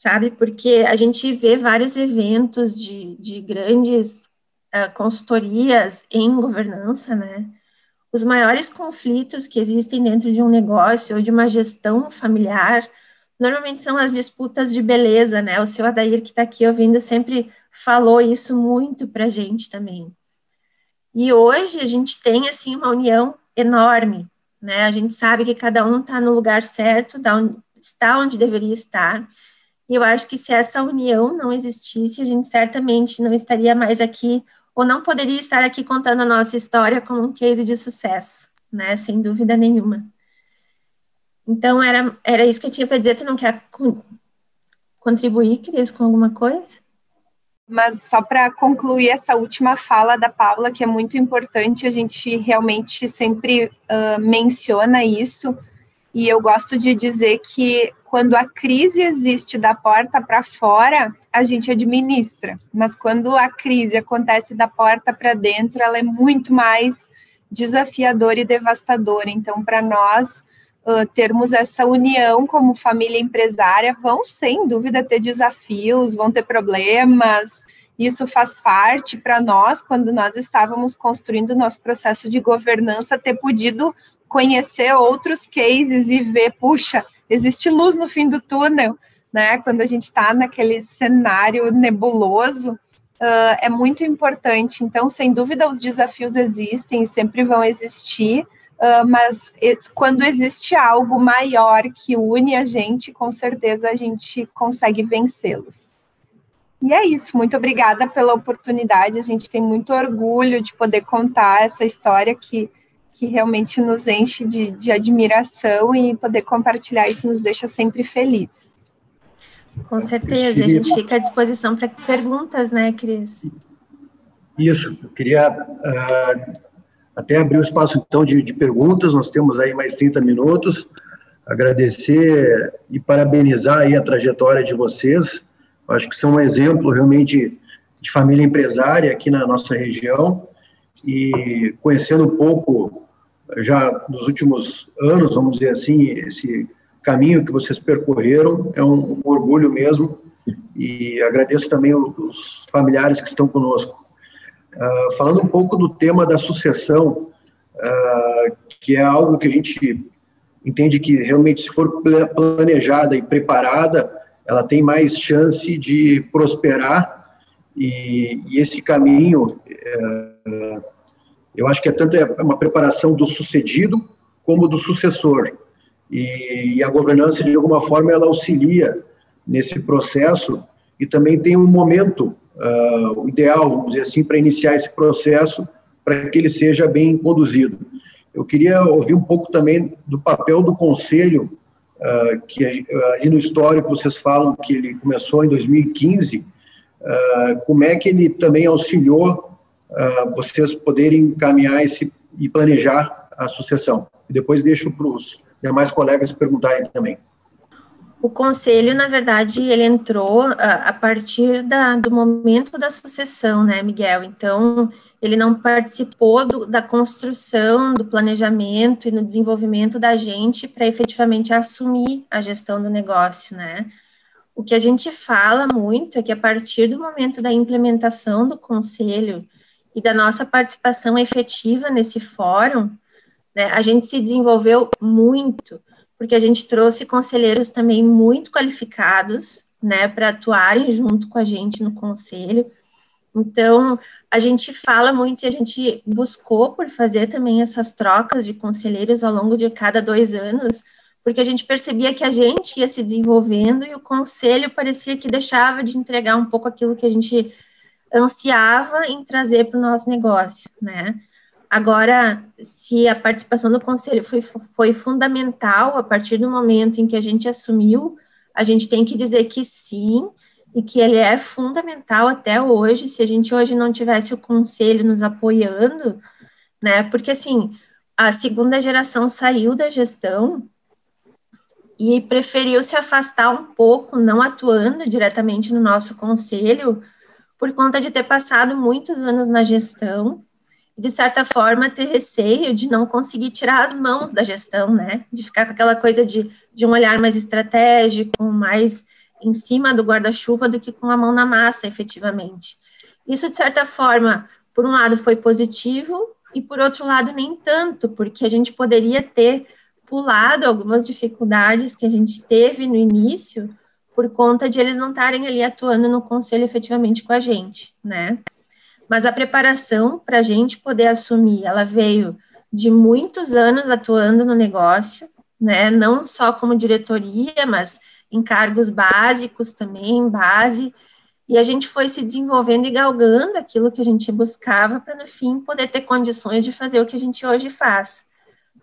sabe? Porque a gente vê vários eventos de, de grandes uh, consultorias em governança, né? Os maiores conflitos que existem dentro de um negócio ou de uma gestão familiar normalmente são as disputas de beleza, né? O seu Adair, que está aqui ouvindo, sempre falou isso muito para a gente também. E hoje a gente tem, assim, uma união enorme, né? A gente sabe que cada um está no lugar certo, está onde deveria estar. E eu acho que se essa união não existisse, a gente certamente não estaria mais aqui, ou não poderia estar aqui contando a nossa história como um case de sucesso, né? Sem dúvida nenhuma. Então, era, era isso que eu tinha para dizer. Tu não quer contribuir, Cris, com alguma coisa? Mas só para concluir essa última fala da Paula, que é muito importante, a gente realmente sempre uh, menciona isso, e eu gosto de dizer que quando a crise existe da porta para fora, a gente administra, mas quando a crise acontece da porta para dentro, ela é muito mais desafiadora e devastadora. Então, para nós, Uh, termos essa união como família empresária, vão sem dúvida ter desafios, vão ter problemas. Isso faz parte para nós, quando nós estávamos construindo o nosso processo de governança, ter podido conhecer outros cases e ver, puxa, existe luz no fim do túnel, né? Quando a gente está naquele cenário nebuloso, uh, é muito importante. Então, sem dúvida, os desafios existem e sempre vão existir Uh, mas quando existe algo maior que une a gente, com certeza a gente consegue vencê-los. E é isso, muito obrigada pela oportunidade. A gente tem muito orgulho de poder contar essa história que, que realmente nos enche de, de admiração e poder compartilhar isso nos deixa sempre felizes. Com certeza, a gente fica à disposição para perguntas, né, Cris? Isso, eu queria uh, até abrir o espaço, então, de, de perguntas, nós temos aí mais 30 minutos. Agradecer e parabenizar aí a trajetória de vocês. Acho que são um exemplo realmente de família empresária aqui na nossa região e conhecendo um pouco já nos últimos anos, vamos dizer assim, esse caminho que vocês percorreram é um, um orgulho mesmo e agradeço também os familiares que estão conosco. Uh, falando um pouco do tema da sucessão, uh, que é algo que a gente entende que realmente, se for planejada e preparada, ela tem mais chance de prosperar e, e esse caminho, uh, eu acho que é tanto é uma preparação do sucedido como do sucessor. E, e a governança, de alguma forma, ela auxilia nesse processo e também tem um momento uh, ideal, vamos dizer assim, para iniciar esse processo, para que ele seja bem conduzido. Eu queria ouvir um pouco também do papel do Conselho, uh, que aí no histórico vocês falam que ele começou em 2015, uh, como é que ele também auxiliou vocês poderem encaminhar esse, e planejar a sucessão. E depois deixo para os demais colegas perguntarem também. O conselho, na verdade, ele entrou a, a partir da, do momento da sucessão, né, Miguel? Então, ele não participou do, da construção, do planejamento e no desenvolvimento da gente para efetivamente assumir a gestão do negócio, né? O que a gente fala muito é que a partir do momento da implementação do conselho e da nossa participação efetiva nesse fórum, né, a gente se desenvolveu muito porque a gente trouxe conselheiros também muito qualificados, né, para atuarem junto com a gente no conselho. Então, a gente fala muito e a gente buscou por fazer também essas trocas de conselheiros ao longo de cada dois anos, porque a gente percebia que a gente ia se desenvolvendo e o conselho parecia que deixava de entregar um pouco aquilo que a gente ansiava em trazer para o nosso negócio, né? Agora, se a participação do conselho foi, foi fundamental a partir do momento em que a gente assumiu, a gente tem que dizer que sim, e que ele é fundamental até hoje, se a gente hoje não tivesse o conselho nos apoiando, né? Porque assim, a segunda geração saiu da gestão e preferiu se afastar um pouco, não atuando diretamente no nosso conselho, por conta de ter passado muitos anos na gestão de certa forma, ter receio de não conseguir tirar as mãos da gestão, né? De ficar com aquela coisa de, de um olhar mais estratégico, mais em cima do guarda-chuva do que com a mão na massa, efetivamente. Isso, de certa forma, por um lado foi positivo e, por outro lado, nem tanto, porque a gente poderia ter pulado algumas dificuldades que a gente teve no início por conta de eles não estarem ali atuando no conselho efetivamente com a gente, né? mas a preparação para a gente poder assumir, ela veio de muitos anos atuando no negócio, né, não só como diretoria, mas em cargos básicos também, base, e a gente foi se desenvolvendo e galgando aquilo que a gente buscava para, no fim, poder ter condições de fazer o que a gente hoje faz.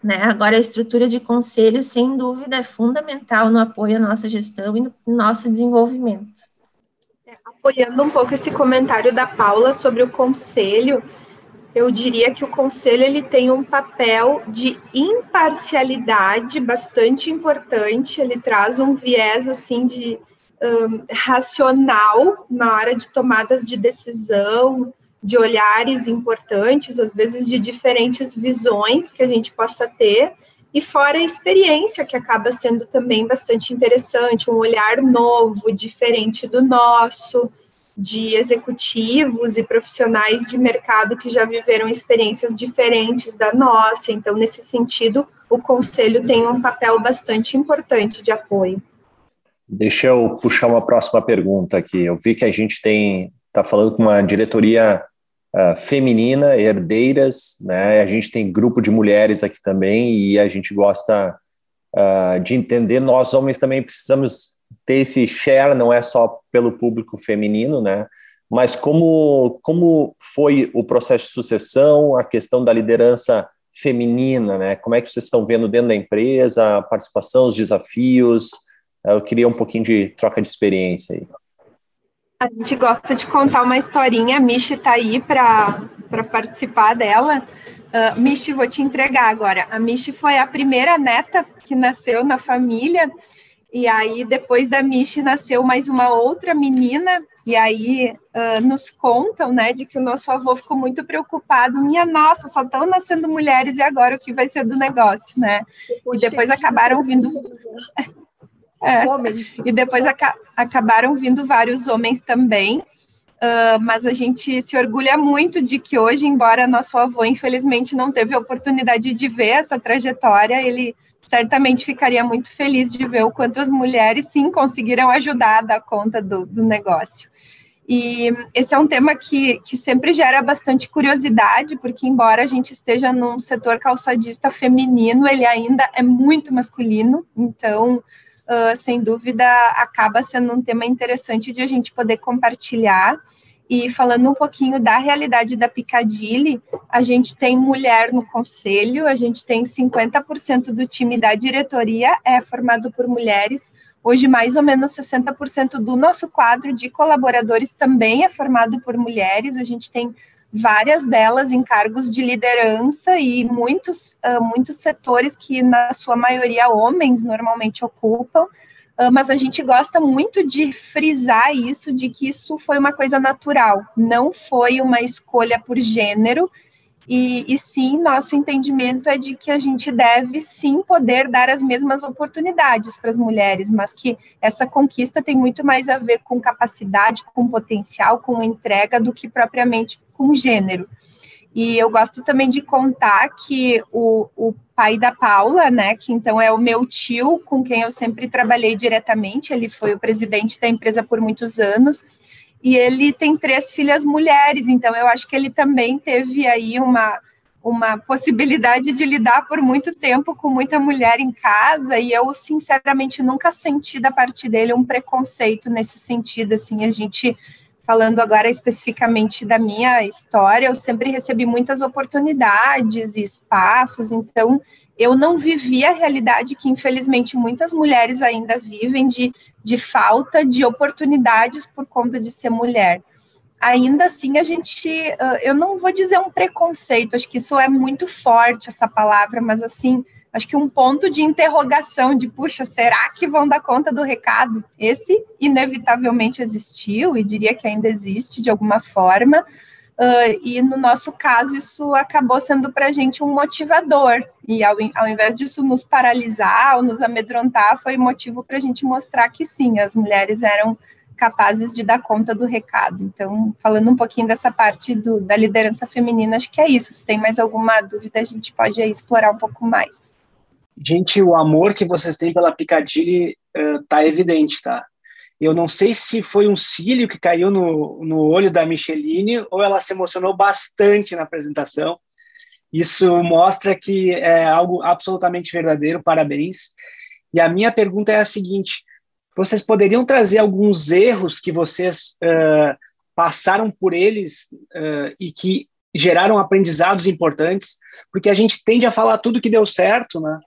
Né? Agora, a estrutura de conselho, sem dúvida, é fundamental no apoio à nossa gestão e no nosso desenvolvimento apoiando um pouco esse comentário da Paula sobre o conselho, eu diria que o conselho ele tem um papel de imparcialidade bastante importante, ele traz um viés assim de um, racional na hora de tomadas de decisão, de olhares importantes, às vezes de diferentes visões que a gente possa ter, e fora a experiência, que acaba sendo também bastante interessante, um olhar novo, diferente do nosso, de executivos e profissionais de mercado que já viveram experiências diferentes da nossa. Então, nesse sentido, o conselho tem um papel bastante importante de apoio. Deixa eu puxar uma próxima pergunta aqui. Eu vi que a gente tem está falando com uma diretoria uh, feminina, herdeiras, né? A gente tem grupo de mulheres aqui também e a gente gosta uh, de entender. Nós homens também precisamos ter esse share não é só pelo público feminino, né? Mas como, como foi o processo de sucessão, a questão da liderança feminina, né? Como é que vocês estão vendo dentro da empresa, a participação, os desafios? Eu queria um pouquinho de troca de experiência aí. A gente gosta de contar uma historinha, a Michi está aí para participar dela. Uh, Michi, vou te entregar agora. A Michi foi a primeira neta que nasceu na família e aí, depois da Michi, nasceu mais uma outra menina, e aí uh, nos contam, né, de que o nosso avô ficou muito preocupado. Minha nossa, só estão nascendo mulheres, e agora o que vai ser do negócio, né? e depois acabaram vindo. É, e depois aca acabaram vindo vários homens também. Uh, mas a gente se orgulha muito de que hoje, embora nosso avô infelizmente não teve a oportunidade de ver essa trajetória, ele certamente ficaria muito feliz de ver o quanto as mulheres sim conseguiram ajudar a dar conta do, do negócio. E esse é um tema que, que sempre gera bastante curiosidade, porque embora a gente esteja num setor calçadista feminino, ele ainda é muito masculino, então, uh, sem dúvida, acaba sendo um tema interessante de a gente poder compartilhar. E falando um pouquinho da realidade da Piccadilly, a gente tem mulher no conselho, a gente tem 50% do time da diretoria é formado por mulheres. Hoje, mais ou menos 60% do nosso quadro de colaboradores também é formado por mulheres. A gente tem várias delas em cargos de liderança e muitos, uh, muitos setores que, na sua maioria, homens normalmente ocupam. Uh, mas a gente gosta muito de frisar isso, de que isso foi uma coisa natural, não foi uma escolha por gênero, e, e, sim, nosso entendimento é de que a gente deve sim poder dar as mesmas oportunidades para as mulheres, mas que essa conquista tem muito mais a ver com capacidade, com potencial, com entrega, do que propriamente com gênero. E eu gosto também de contar que o, o pai da Paula, né, que então é o meu tio, com quem eu sempre trabalhei diretamente, ele foi o presidente da empresa por muitos anos, e ele tem três filhas mulheres, então eu acho que ele também teve aí uma, uma possibilidade de lidar por muito tempo com muita mulher em casa, e eu, sinceramente, nunca senti da parte dele um preconceito nesse sentido, assim, a gente falando agora especificamente da minha história, eu sempre recebi muitas oportunidades e espaços, então eu não vivi a realidade que, infelizmente, muitas mulheres ainda vivem de, de falta de oportunidades por conta de ser mulher. Ainda assim, a gente, eu não vou dizer um preconceito, acho que isso é muito forte, essa palavra, mas assim, acho que um ponto de interrogação de, puxa, será que vão dar conta do recado? Esse inevitavelmente existiu e diria que ainda existe de alguma forma. Uh, e no nosso caso, isso acabou sendo para a gente um motivador, e ao, ao invés disso nos paralisar ou nos amedrontar, foi motivo para a gente mostrar que sim, as mulheres eram capazes de dar conta do recado. Então, falando um pouquinho dessa parte do, da liderança feminina, acho que é isso. Se tem mais alguma dúvida, a gente pode explorar um pouco mais. Gente, o amor que vocês têm pela Piccadilly uh, tá evidente, tá? Eu não sei se foi um cílio que caiu no, no olho da Micheline ou ela se emocionou bastante na apresentação. Isso mostra que é algo absolutamente verdadeiro. Parabéns. E a minha pergunta é a seguinte: vocês poderiam trazer alguns erros que vocês uh, passaram por eles uh, e que geraram aprendizados importantes? Porque a gente tende a falar tudo que deu certo, né?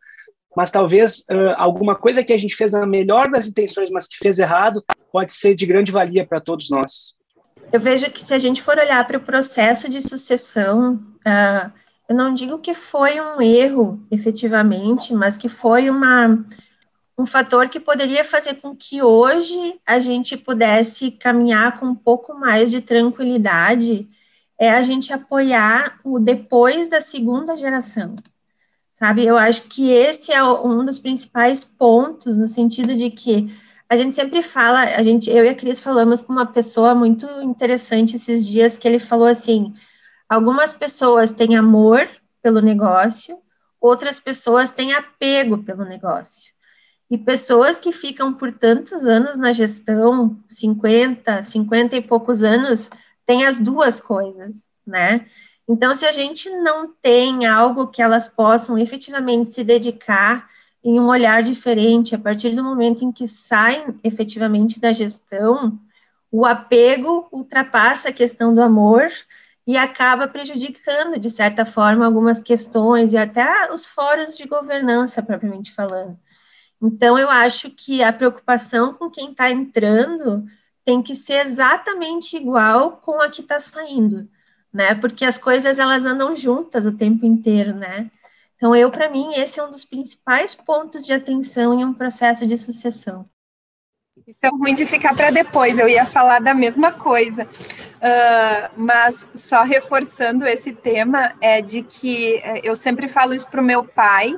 Mas talvez uh, alguma coisa que a gente fez na melhor das intenções, mas que fez errado, pode ser de grande valia para todos nós. Eu vejo que se a gente for olhar para o processo de sucessão, uh, eu não digo que foi um erro, efetivamente, mas que foi uma, um fator que poderia fazer com que hoje a gente pudesse caminhar com um pouco mais de tranquilidade, é a gente apoiar o depois da segunda geração sabe? Eu acho que esse é um dos principais pontos, no sentido de que a gente sempre fala, a gente, eu e a Cris falamos com uma pessoa muito interessante esses dias, que ele falou assim, algumas pessoas têm amor pelo negócio, outras pessoas têm apego pelo negócio. E pessoas que ficam por tantos anos na gestão, 50, 50 e poucos anos, têm as duas coisas, né? Então, se a gente não tem algo que elas possam efetivamente se dedicar em um olhar diferente, a partir do momento em que saem efetivamente da gestão, o apego ultrapassa a questão do amor e acaba prejudicando, de certa forma, algumas questões e até os fóruns de governança, propriamente falando. Então, eu acho que a preocupação com quem está entrando tem que ser exatamente igual com a que está saindo né? Porque as coisas elas andam juntas o tempo inteiro, né? Então, eu, para mim, esse é um dos principais pontos de atenção em um processo de sucessão. Isso é ruim de ficar para depois, eu ia falar da mesma coisa. Uh, mas só reforçando esse tema, é de que eh, eu sempre falo isso para o meu pai,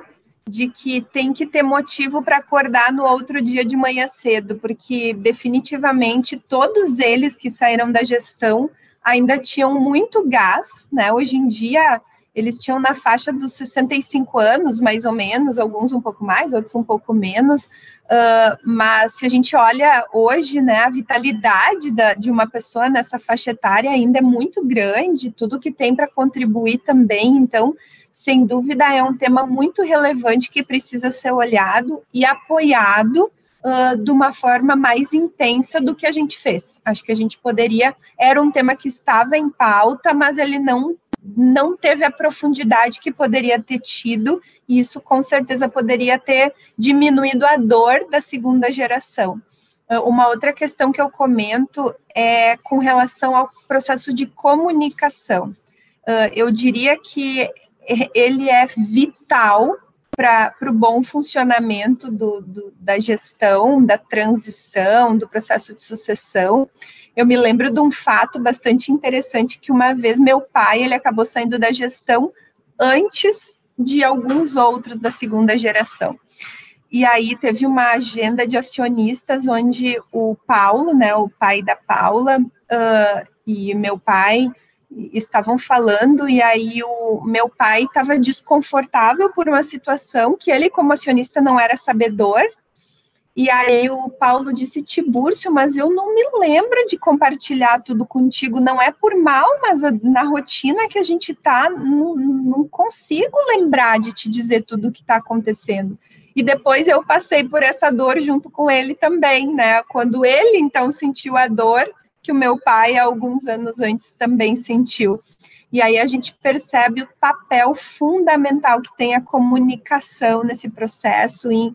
de que tem que ter motivo para acordar no outro dia de manhã cedo, porque definitivamente todos eles que saíram da gestão ainda tinham muito gás, né? Hoje em dia eles tinham na faixa dos 65 anos, mais ou menos, alguns um pouco mais, outros um pouco menos. Uh, mas se a gente olha hoje, né, a vitalidade da, de uma pessoa nessa faixa etária ainda é muito grande, tudo que tem para contribuir também. Então, sem dúvida, é um tema muito relevante que precisa ser olhado e apoiado uh, de uma forma mais intensa do que a gente fez. Acho que a gente poderia, era um tema que estava em pauta, mas ele não não teve a profundidade que poderia ter tido, e isso com certeza poderia ter diminuído a dor da segunda geração. Uma outra questão que eu comento é com relação ao processo de comunicação. Eu diria que ele é vital para o bom funcionamento do, do, da gestão, da transição, do processo de sucessão. Eu me lembro de um fato bastante interessante que uma vez meu pai ele acabou saindo da gestão antes de alguns outros da segunda geração. E aí teve uma agenda de acionistas onde o Paulo, né, o pai da Paula, uh, e meu pai estavam falando, e aí o meu pai estava desconfortável por uma situação que ele, como acionista, não era sabedor. E aí o Paulo disse, Tibúrcio, mas eu não me lembro de compartilhar tudo contigo, não é por mal, mas na rotina que a gente está, não, não consigo lembrar de te dizer tudo o que está acontecendo. E depois eu passei por essa dor junto com ele também, né? Quando ele então sentiu a dor que o meu pai, alguns anos antes, também sentiu. E aí a gente percebe o papel fundamental que tem a comunicação nesse processo. Em,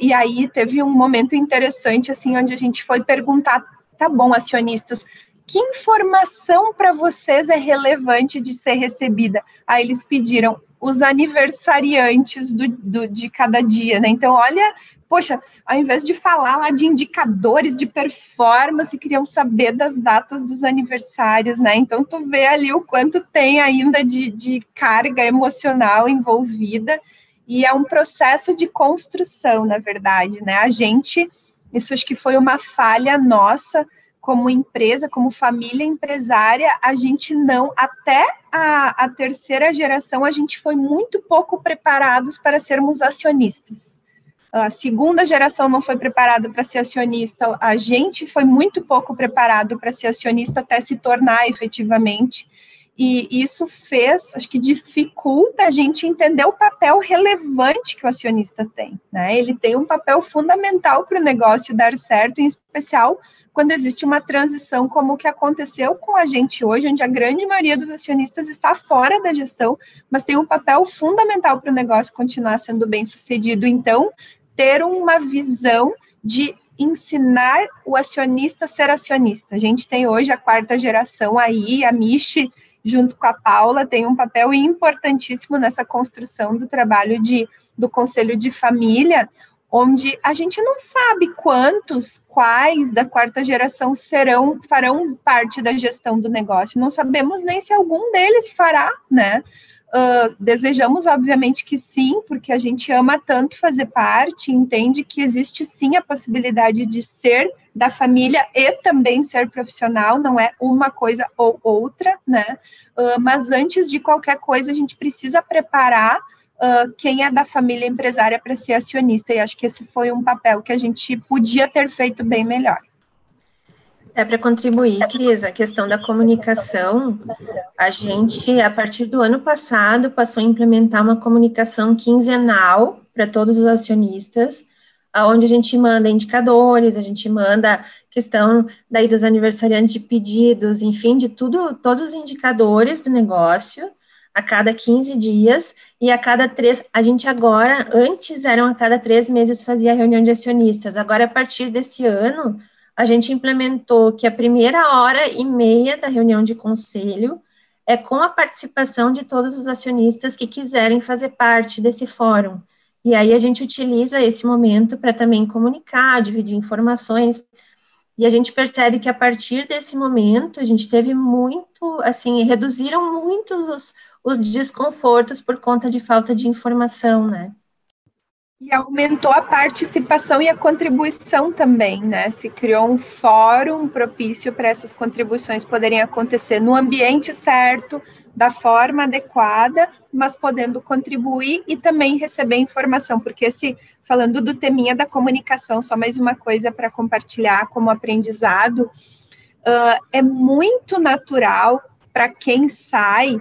e aí teve um momento interessante, assim, onde a gente foi perguntar, tá bom, acionistas, que informação para vocês é relevante de ser recebida? Aí eles pediram os aniversariantes do, do, de cada dia, né? Então, olha, poxa, ao invés de falar lá de indicadores de performance, queriam saber das datas dos aniversários, né? Então, tu vê ali o quanto tem ainda de, de carga emocional envolvida, e é um processo de construção, na verdade, né? A gente, isso acho que foi uma falha nossa, como empresa, como família empresária, a gente não, até a, a terceira geração, a gente foi muito pouco preparados para sermos acionistas. A segunda geração não foi preparada para ser acionista, a gente foi muito pouco preparado para ser acionista até se tornar efetivamente. E isso fez, acho que dificulta a gente entender o papel relevante que o acionista tem. Né? Ele tem um papel fundamental para o negócio dar certo, em especial quando existe uma transição como o que aconteceu com a gente hoje, onde a grande maioria dos acionistas está fora da gestão, mas tem um papel fundamental para o negócio continuar sendo bem sucedido. Então, ter uma visão de ensinar o acionista a ser acionista. A gente tem hoje a quarta geração aí, a Michi, junto com a Paula, tem um papel importantíssimo nessa construção do trabalho de, do Conselho de Família, onde a gente não sabe quantos, quais da quarta geração serão, farão parte da gestão do negócio. Não sabemos nem se algum deles fará, né? Uh, desejamos, obviamente, que sim, porque a gente ama tanto fazer parte, entende que existe sim a possibilidade de ser da família e também ser profissional, não é uma coisa ou outra, né? Uh, mas antes de qualquer coisa, a gente precisa preparar uh, quem é da família empresária para ser acionista, e acho que esse foi um papel que a gente podia ter feito bem melhor. É para contribuir, Cris, a questão da comunicação, a gente, a partir do ano passado, passou a implementar uma comunicação quinzenal para todos os acionistas, onde a gente manda indicadores, a gente manda questão daí dos aniversariantes de pedidos, enfim, de tudo, todos os indicadores do negócio, a cada 15 dias e a cada três. A gente agora, antes eram a cada três meses fazia reunião de acionistas, agora a partir desse ano a gente implementou que a primeira hora e meia da reunião de conselho é com a participação de todos os acionistas que quiserem fazer parte desse fórum. E aí a gente utiliza esse momento para também comunicar, dividir informações. E a gente percebe que a partir desse momento a gente teve muito, assim, reduziram muitos os, os desconfortos por conta de falta de informação, né? E aumentou a participação e a contribuição também, né? Se criou um fórum propício para essas contribuições poderem acontecer no ambiente certo, da forma adequada, mas podendo contribuir e também receber informação, porque esse, falando do teminha da comunicação, só mais uma coisa para compartilhar como aprendizado, uh, é muito natural para quem sai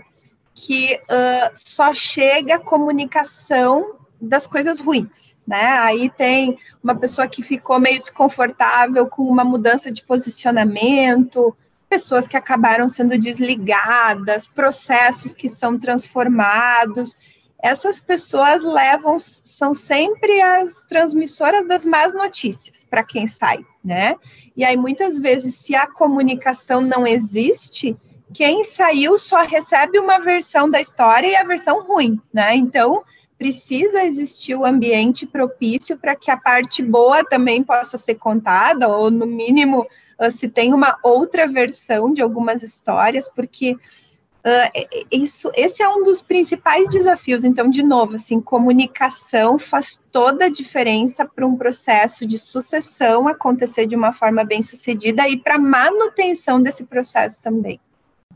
que uh, só chega comunicação das coisas ruins, né? Aí tem uma pessoa que ficou meio desconfortável com uma mudança de posicionamento, pessoas que acabaram sendo desligadas, processos que são transformados. Essas pessoas levam, são sempre as transmissoras das más notícias para quem sai, né? E aí muitas vezes, se a comunicação não existe, quem saiu só recebe uma versão da história e a versão ruim, né? Então, precisa existir o ambiente propício para que a parte boa também possa ser contada, ou no mínimo uh, se tem uma outra versão de algumas histórias, porque uh, isso, esse é um dos principais desafios. Então, de novo, assim, comunicação faz toda a diferença para um processo de sucessão acontecer de uma forma bem sucedida e para manutenção desse processo também.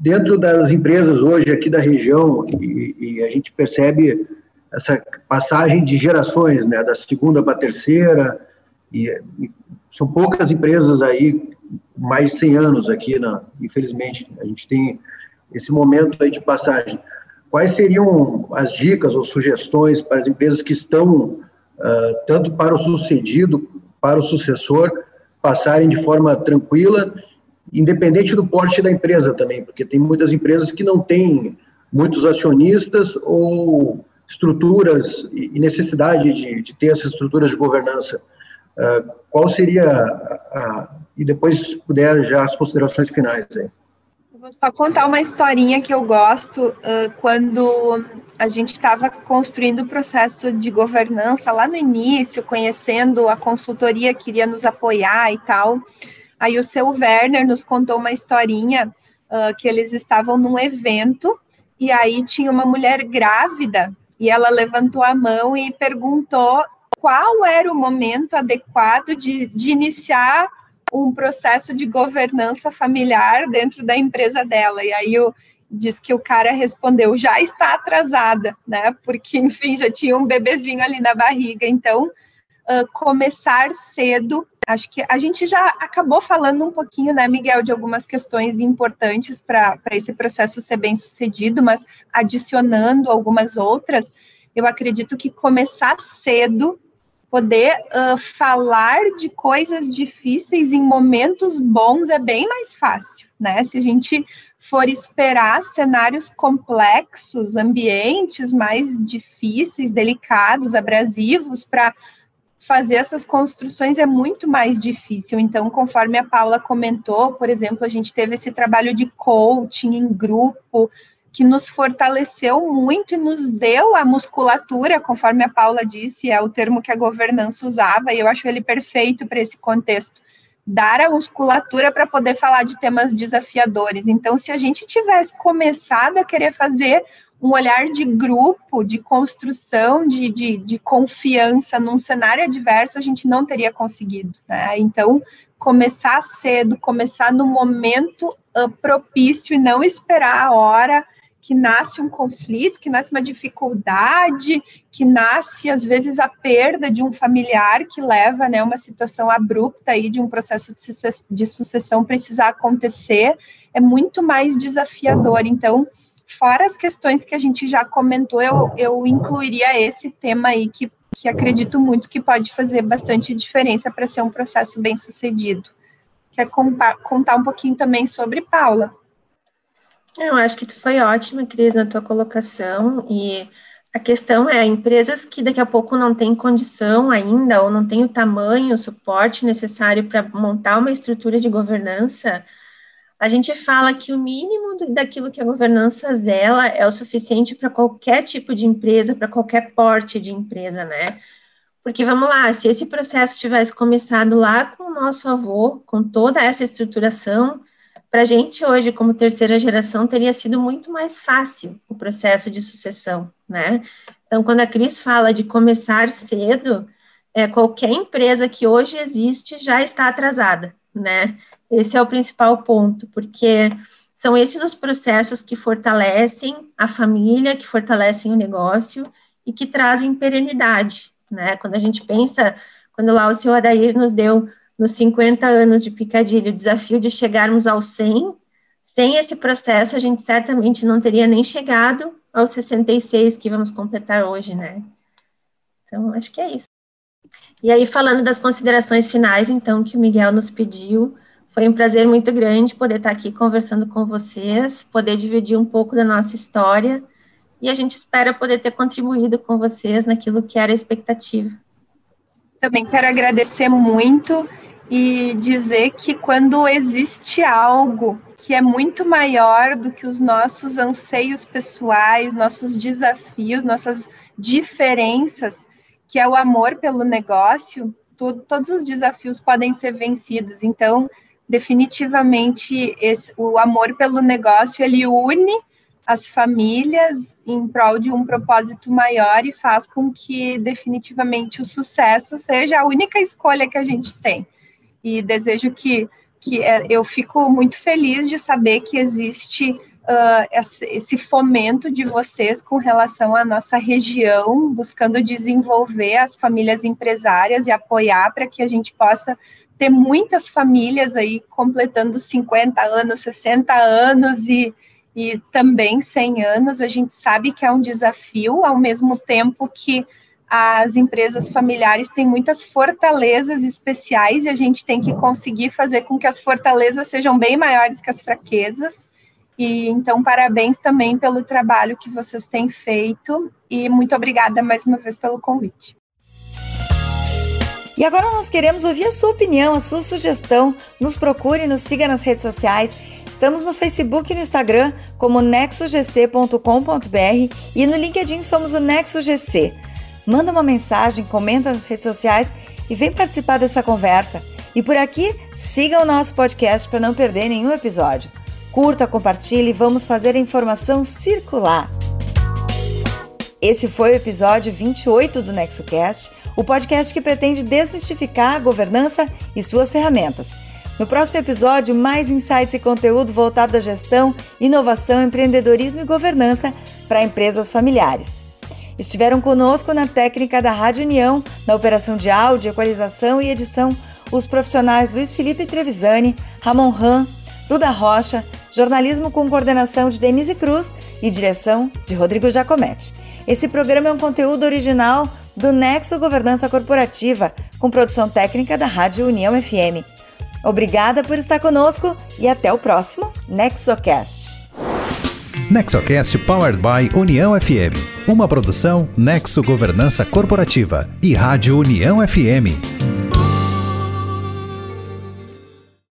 Dentro das empresas hoje aqui da região, e, e a gente percebe essa passagem de gerações, né, da segunda para a terceira, e, e, são poucas empresas aí mais 100 anos aqui, na, infelizmente, a gente tem esse momento aí de passagem. Quais seriam as dicas ou sugestões para as empresas que estão, uh, tanto para o sucedido, para o sucessor, passarem de forma tranquila, independente do porte da empresa também, porque tem muitas empresas que não têm muitos acionistas ou estruturas e necessidade de, de ter essas estruturas de governança. Uh, qual seria a, e depois se puder já as considerações finais aí. Vou só contar uma historinha que eu gosto uh, quando a gente estava construindo o processo de governança lá no início, conhecendo a consultoria que iria nos apoiar e tal. Aí o seu Werner nos contou uma historinha uh, que eles estavam num evento e aí tinha uma mulher grávida e ela levantou a mão e perguntou qual era o momento adequado de, de iniciar um processo de governança familiar dentro da empresa dela. E aí o, diz que o cara respondeu, já está atrasada, né? Porque, enfim, já tinha um bebezinho ali na barriga. Então, uh, começar cedo. Acho que a gente já acabou falando um pouquinho, né, Miguel, de algumas questões importantes para esse processo ser bem sucedido, mas adicionando algumas outras, eu acredito que começar cedo poder uh, falar de coisas difíceis em momentos bons é bem mais fácil, né? Se a gente for esperar cenários complexos, ambientes mais difíceis, delicados, abrasivos para fazer essas construções é muito mais difícil. Então, conforme a Paula comentou, por exemplo, a gente teve esse trabalho de coaching em grupo, que nos fortaleceu muito e nos deu a musculatura, conforme a Paula disse, é o termo que a governança usava, e eu acho ele perfeito para esse contexto. Dar a musculatura para poder falar de temas desafiadores. Então, se a gente tivesse começado a querer fazer um olhar de grupo, de construção, de, de, de confiança num cenário adverso, a gente não teria conseguido. Né? Então, começar cedo, começar no momento uh, propício e não esperar a hora que nasce um conflito, que nasce uma dificuldade, que nasce às vezes a perda de um familiar que leva, né, uma situação abrupta aí de um processo de sucessão precisar acontecer, é muito mais desafiador. Então, fora as questões que a gente já comentou, eu, eu incluiria esse tema aí que, que acredito muito que pode fazer bastante diferença para ser um processo bem sucedido. Quer contar um pouquinho também sobre Paula? Eu acho que tu foi ótima, Cris, na tua colocação, e a questão é, empresas que daqui a pouco não têm condição ainda, ou não têm o tamanho, o suporte necessário para montar uma estrutura de governança, a gente fala que o mínimo daquilo que a governança dela é o suficiente para qualquer tipo de empresa, para qualquer porte de empresa, né? Porque vamos lá, se esse processo tivesse começado lá com o nosso avô, com toda essa estruturação, para a gente hoje, como terceira geração, teria sido muito mais fácil o processo de sucessão, né? Então, quando a Cris fala de começar cedo, é, qualquer empresa que hoje existe já está atrasada, né? Esse é o principal ponto, porque são esses os processos que fortalecem a família, que fortalecem o negócio e que trazem perenidade, né? Quando a gente pensa, quando lá o senhor Adair nos deu nos 50 anos de Picadilly, o desafio de chegarmos ao 100, sem esse processo, a gente certamente não teria nem chegado aos 66 que vamos completar hoje, né? Então, acho que é isso. E aí, falando das considerações finais, então, que o Miguel nos pediu, foi um prazer muito grande poder estar aqui conversando com vocês, poder dividir um pouco da nossa história, e a gente espera poder ter contribuído com vocês naquilo que era a expectativa. Também quero agradecer muito e dizer que quando existe algo que é muito maior do que os nossos anseios pessoais, nossos desafios, nossas diferenças, que é o amor pelo negócio, tudo, todos os desafios podem ser vencidos. Então, definitivamente, esse, o amor pelo negócio ele une as famílias em prol de um propósito maior e faz com que definitivamente o sucesso seja a única escolha que a gente tem. E desejo que, que é, eu fico muito feliz de saber que existe uh, esse fomento de vocês com relação à nossa região, buscando desenvolver as famílias empresárias e apoiar para que a gente possa ter muitas famílias aí completando 50 anos, 60 anos e, e também 100 anos. A gente sabe que é um desafio, ao mesmo tempo que as empresas familiares têm muitas fortalezas especiais e a gente tem que conseguir fazer com que as fortalezas sejam bem maiores que as fraquezas. E então, parabéns também pelo trabalho que vocês têm feito e muito obrigada mais uma vez pelo convite. E agora nós queremos ouvir a sua opinião, a sua sugestão. Nos procure, nos siga nas redes sociais. Estamos no Facebook e no Instagram como nexogc.com.br e no LinkedIn somos o NexoGC. Manda uma mensagem, comenta nas redes sociais e vem participar dessa conversa. E por aqui, siga o nosso podcast para não perder nenhum episódio. Curta, compartilhe vamos fazer a informação circular. Esse foi o episódio 28 do NexoCast, o podcast que pretende desmistificar a governança e suas ferramentas. No próximo episódio, mais insights e conteúdo voltado à gestão, inovação, empreendedorismo e governança para empresas familiares. Estiveram conosco na técnica da Rádio União, na operação de áudio, equalização e edição, os profissionais Luiz Felipe Trevisani, Ramon Ram, Duda Rocha, jornalismo com coordenação de Denise Cruz e direção de Rodrigo Jacometti. Esse programa é um conteúdo original do Nexo Governança Corporativa, com produção técnica da Rádio União FM. Obrigada por estar conosco e até o próximo NexoCast. NexoCast Powered by União FM. Uma produção Nexo Governança Corporativa e Rádio União FM.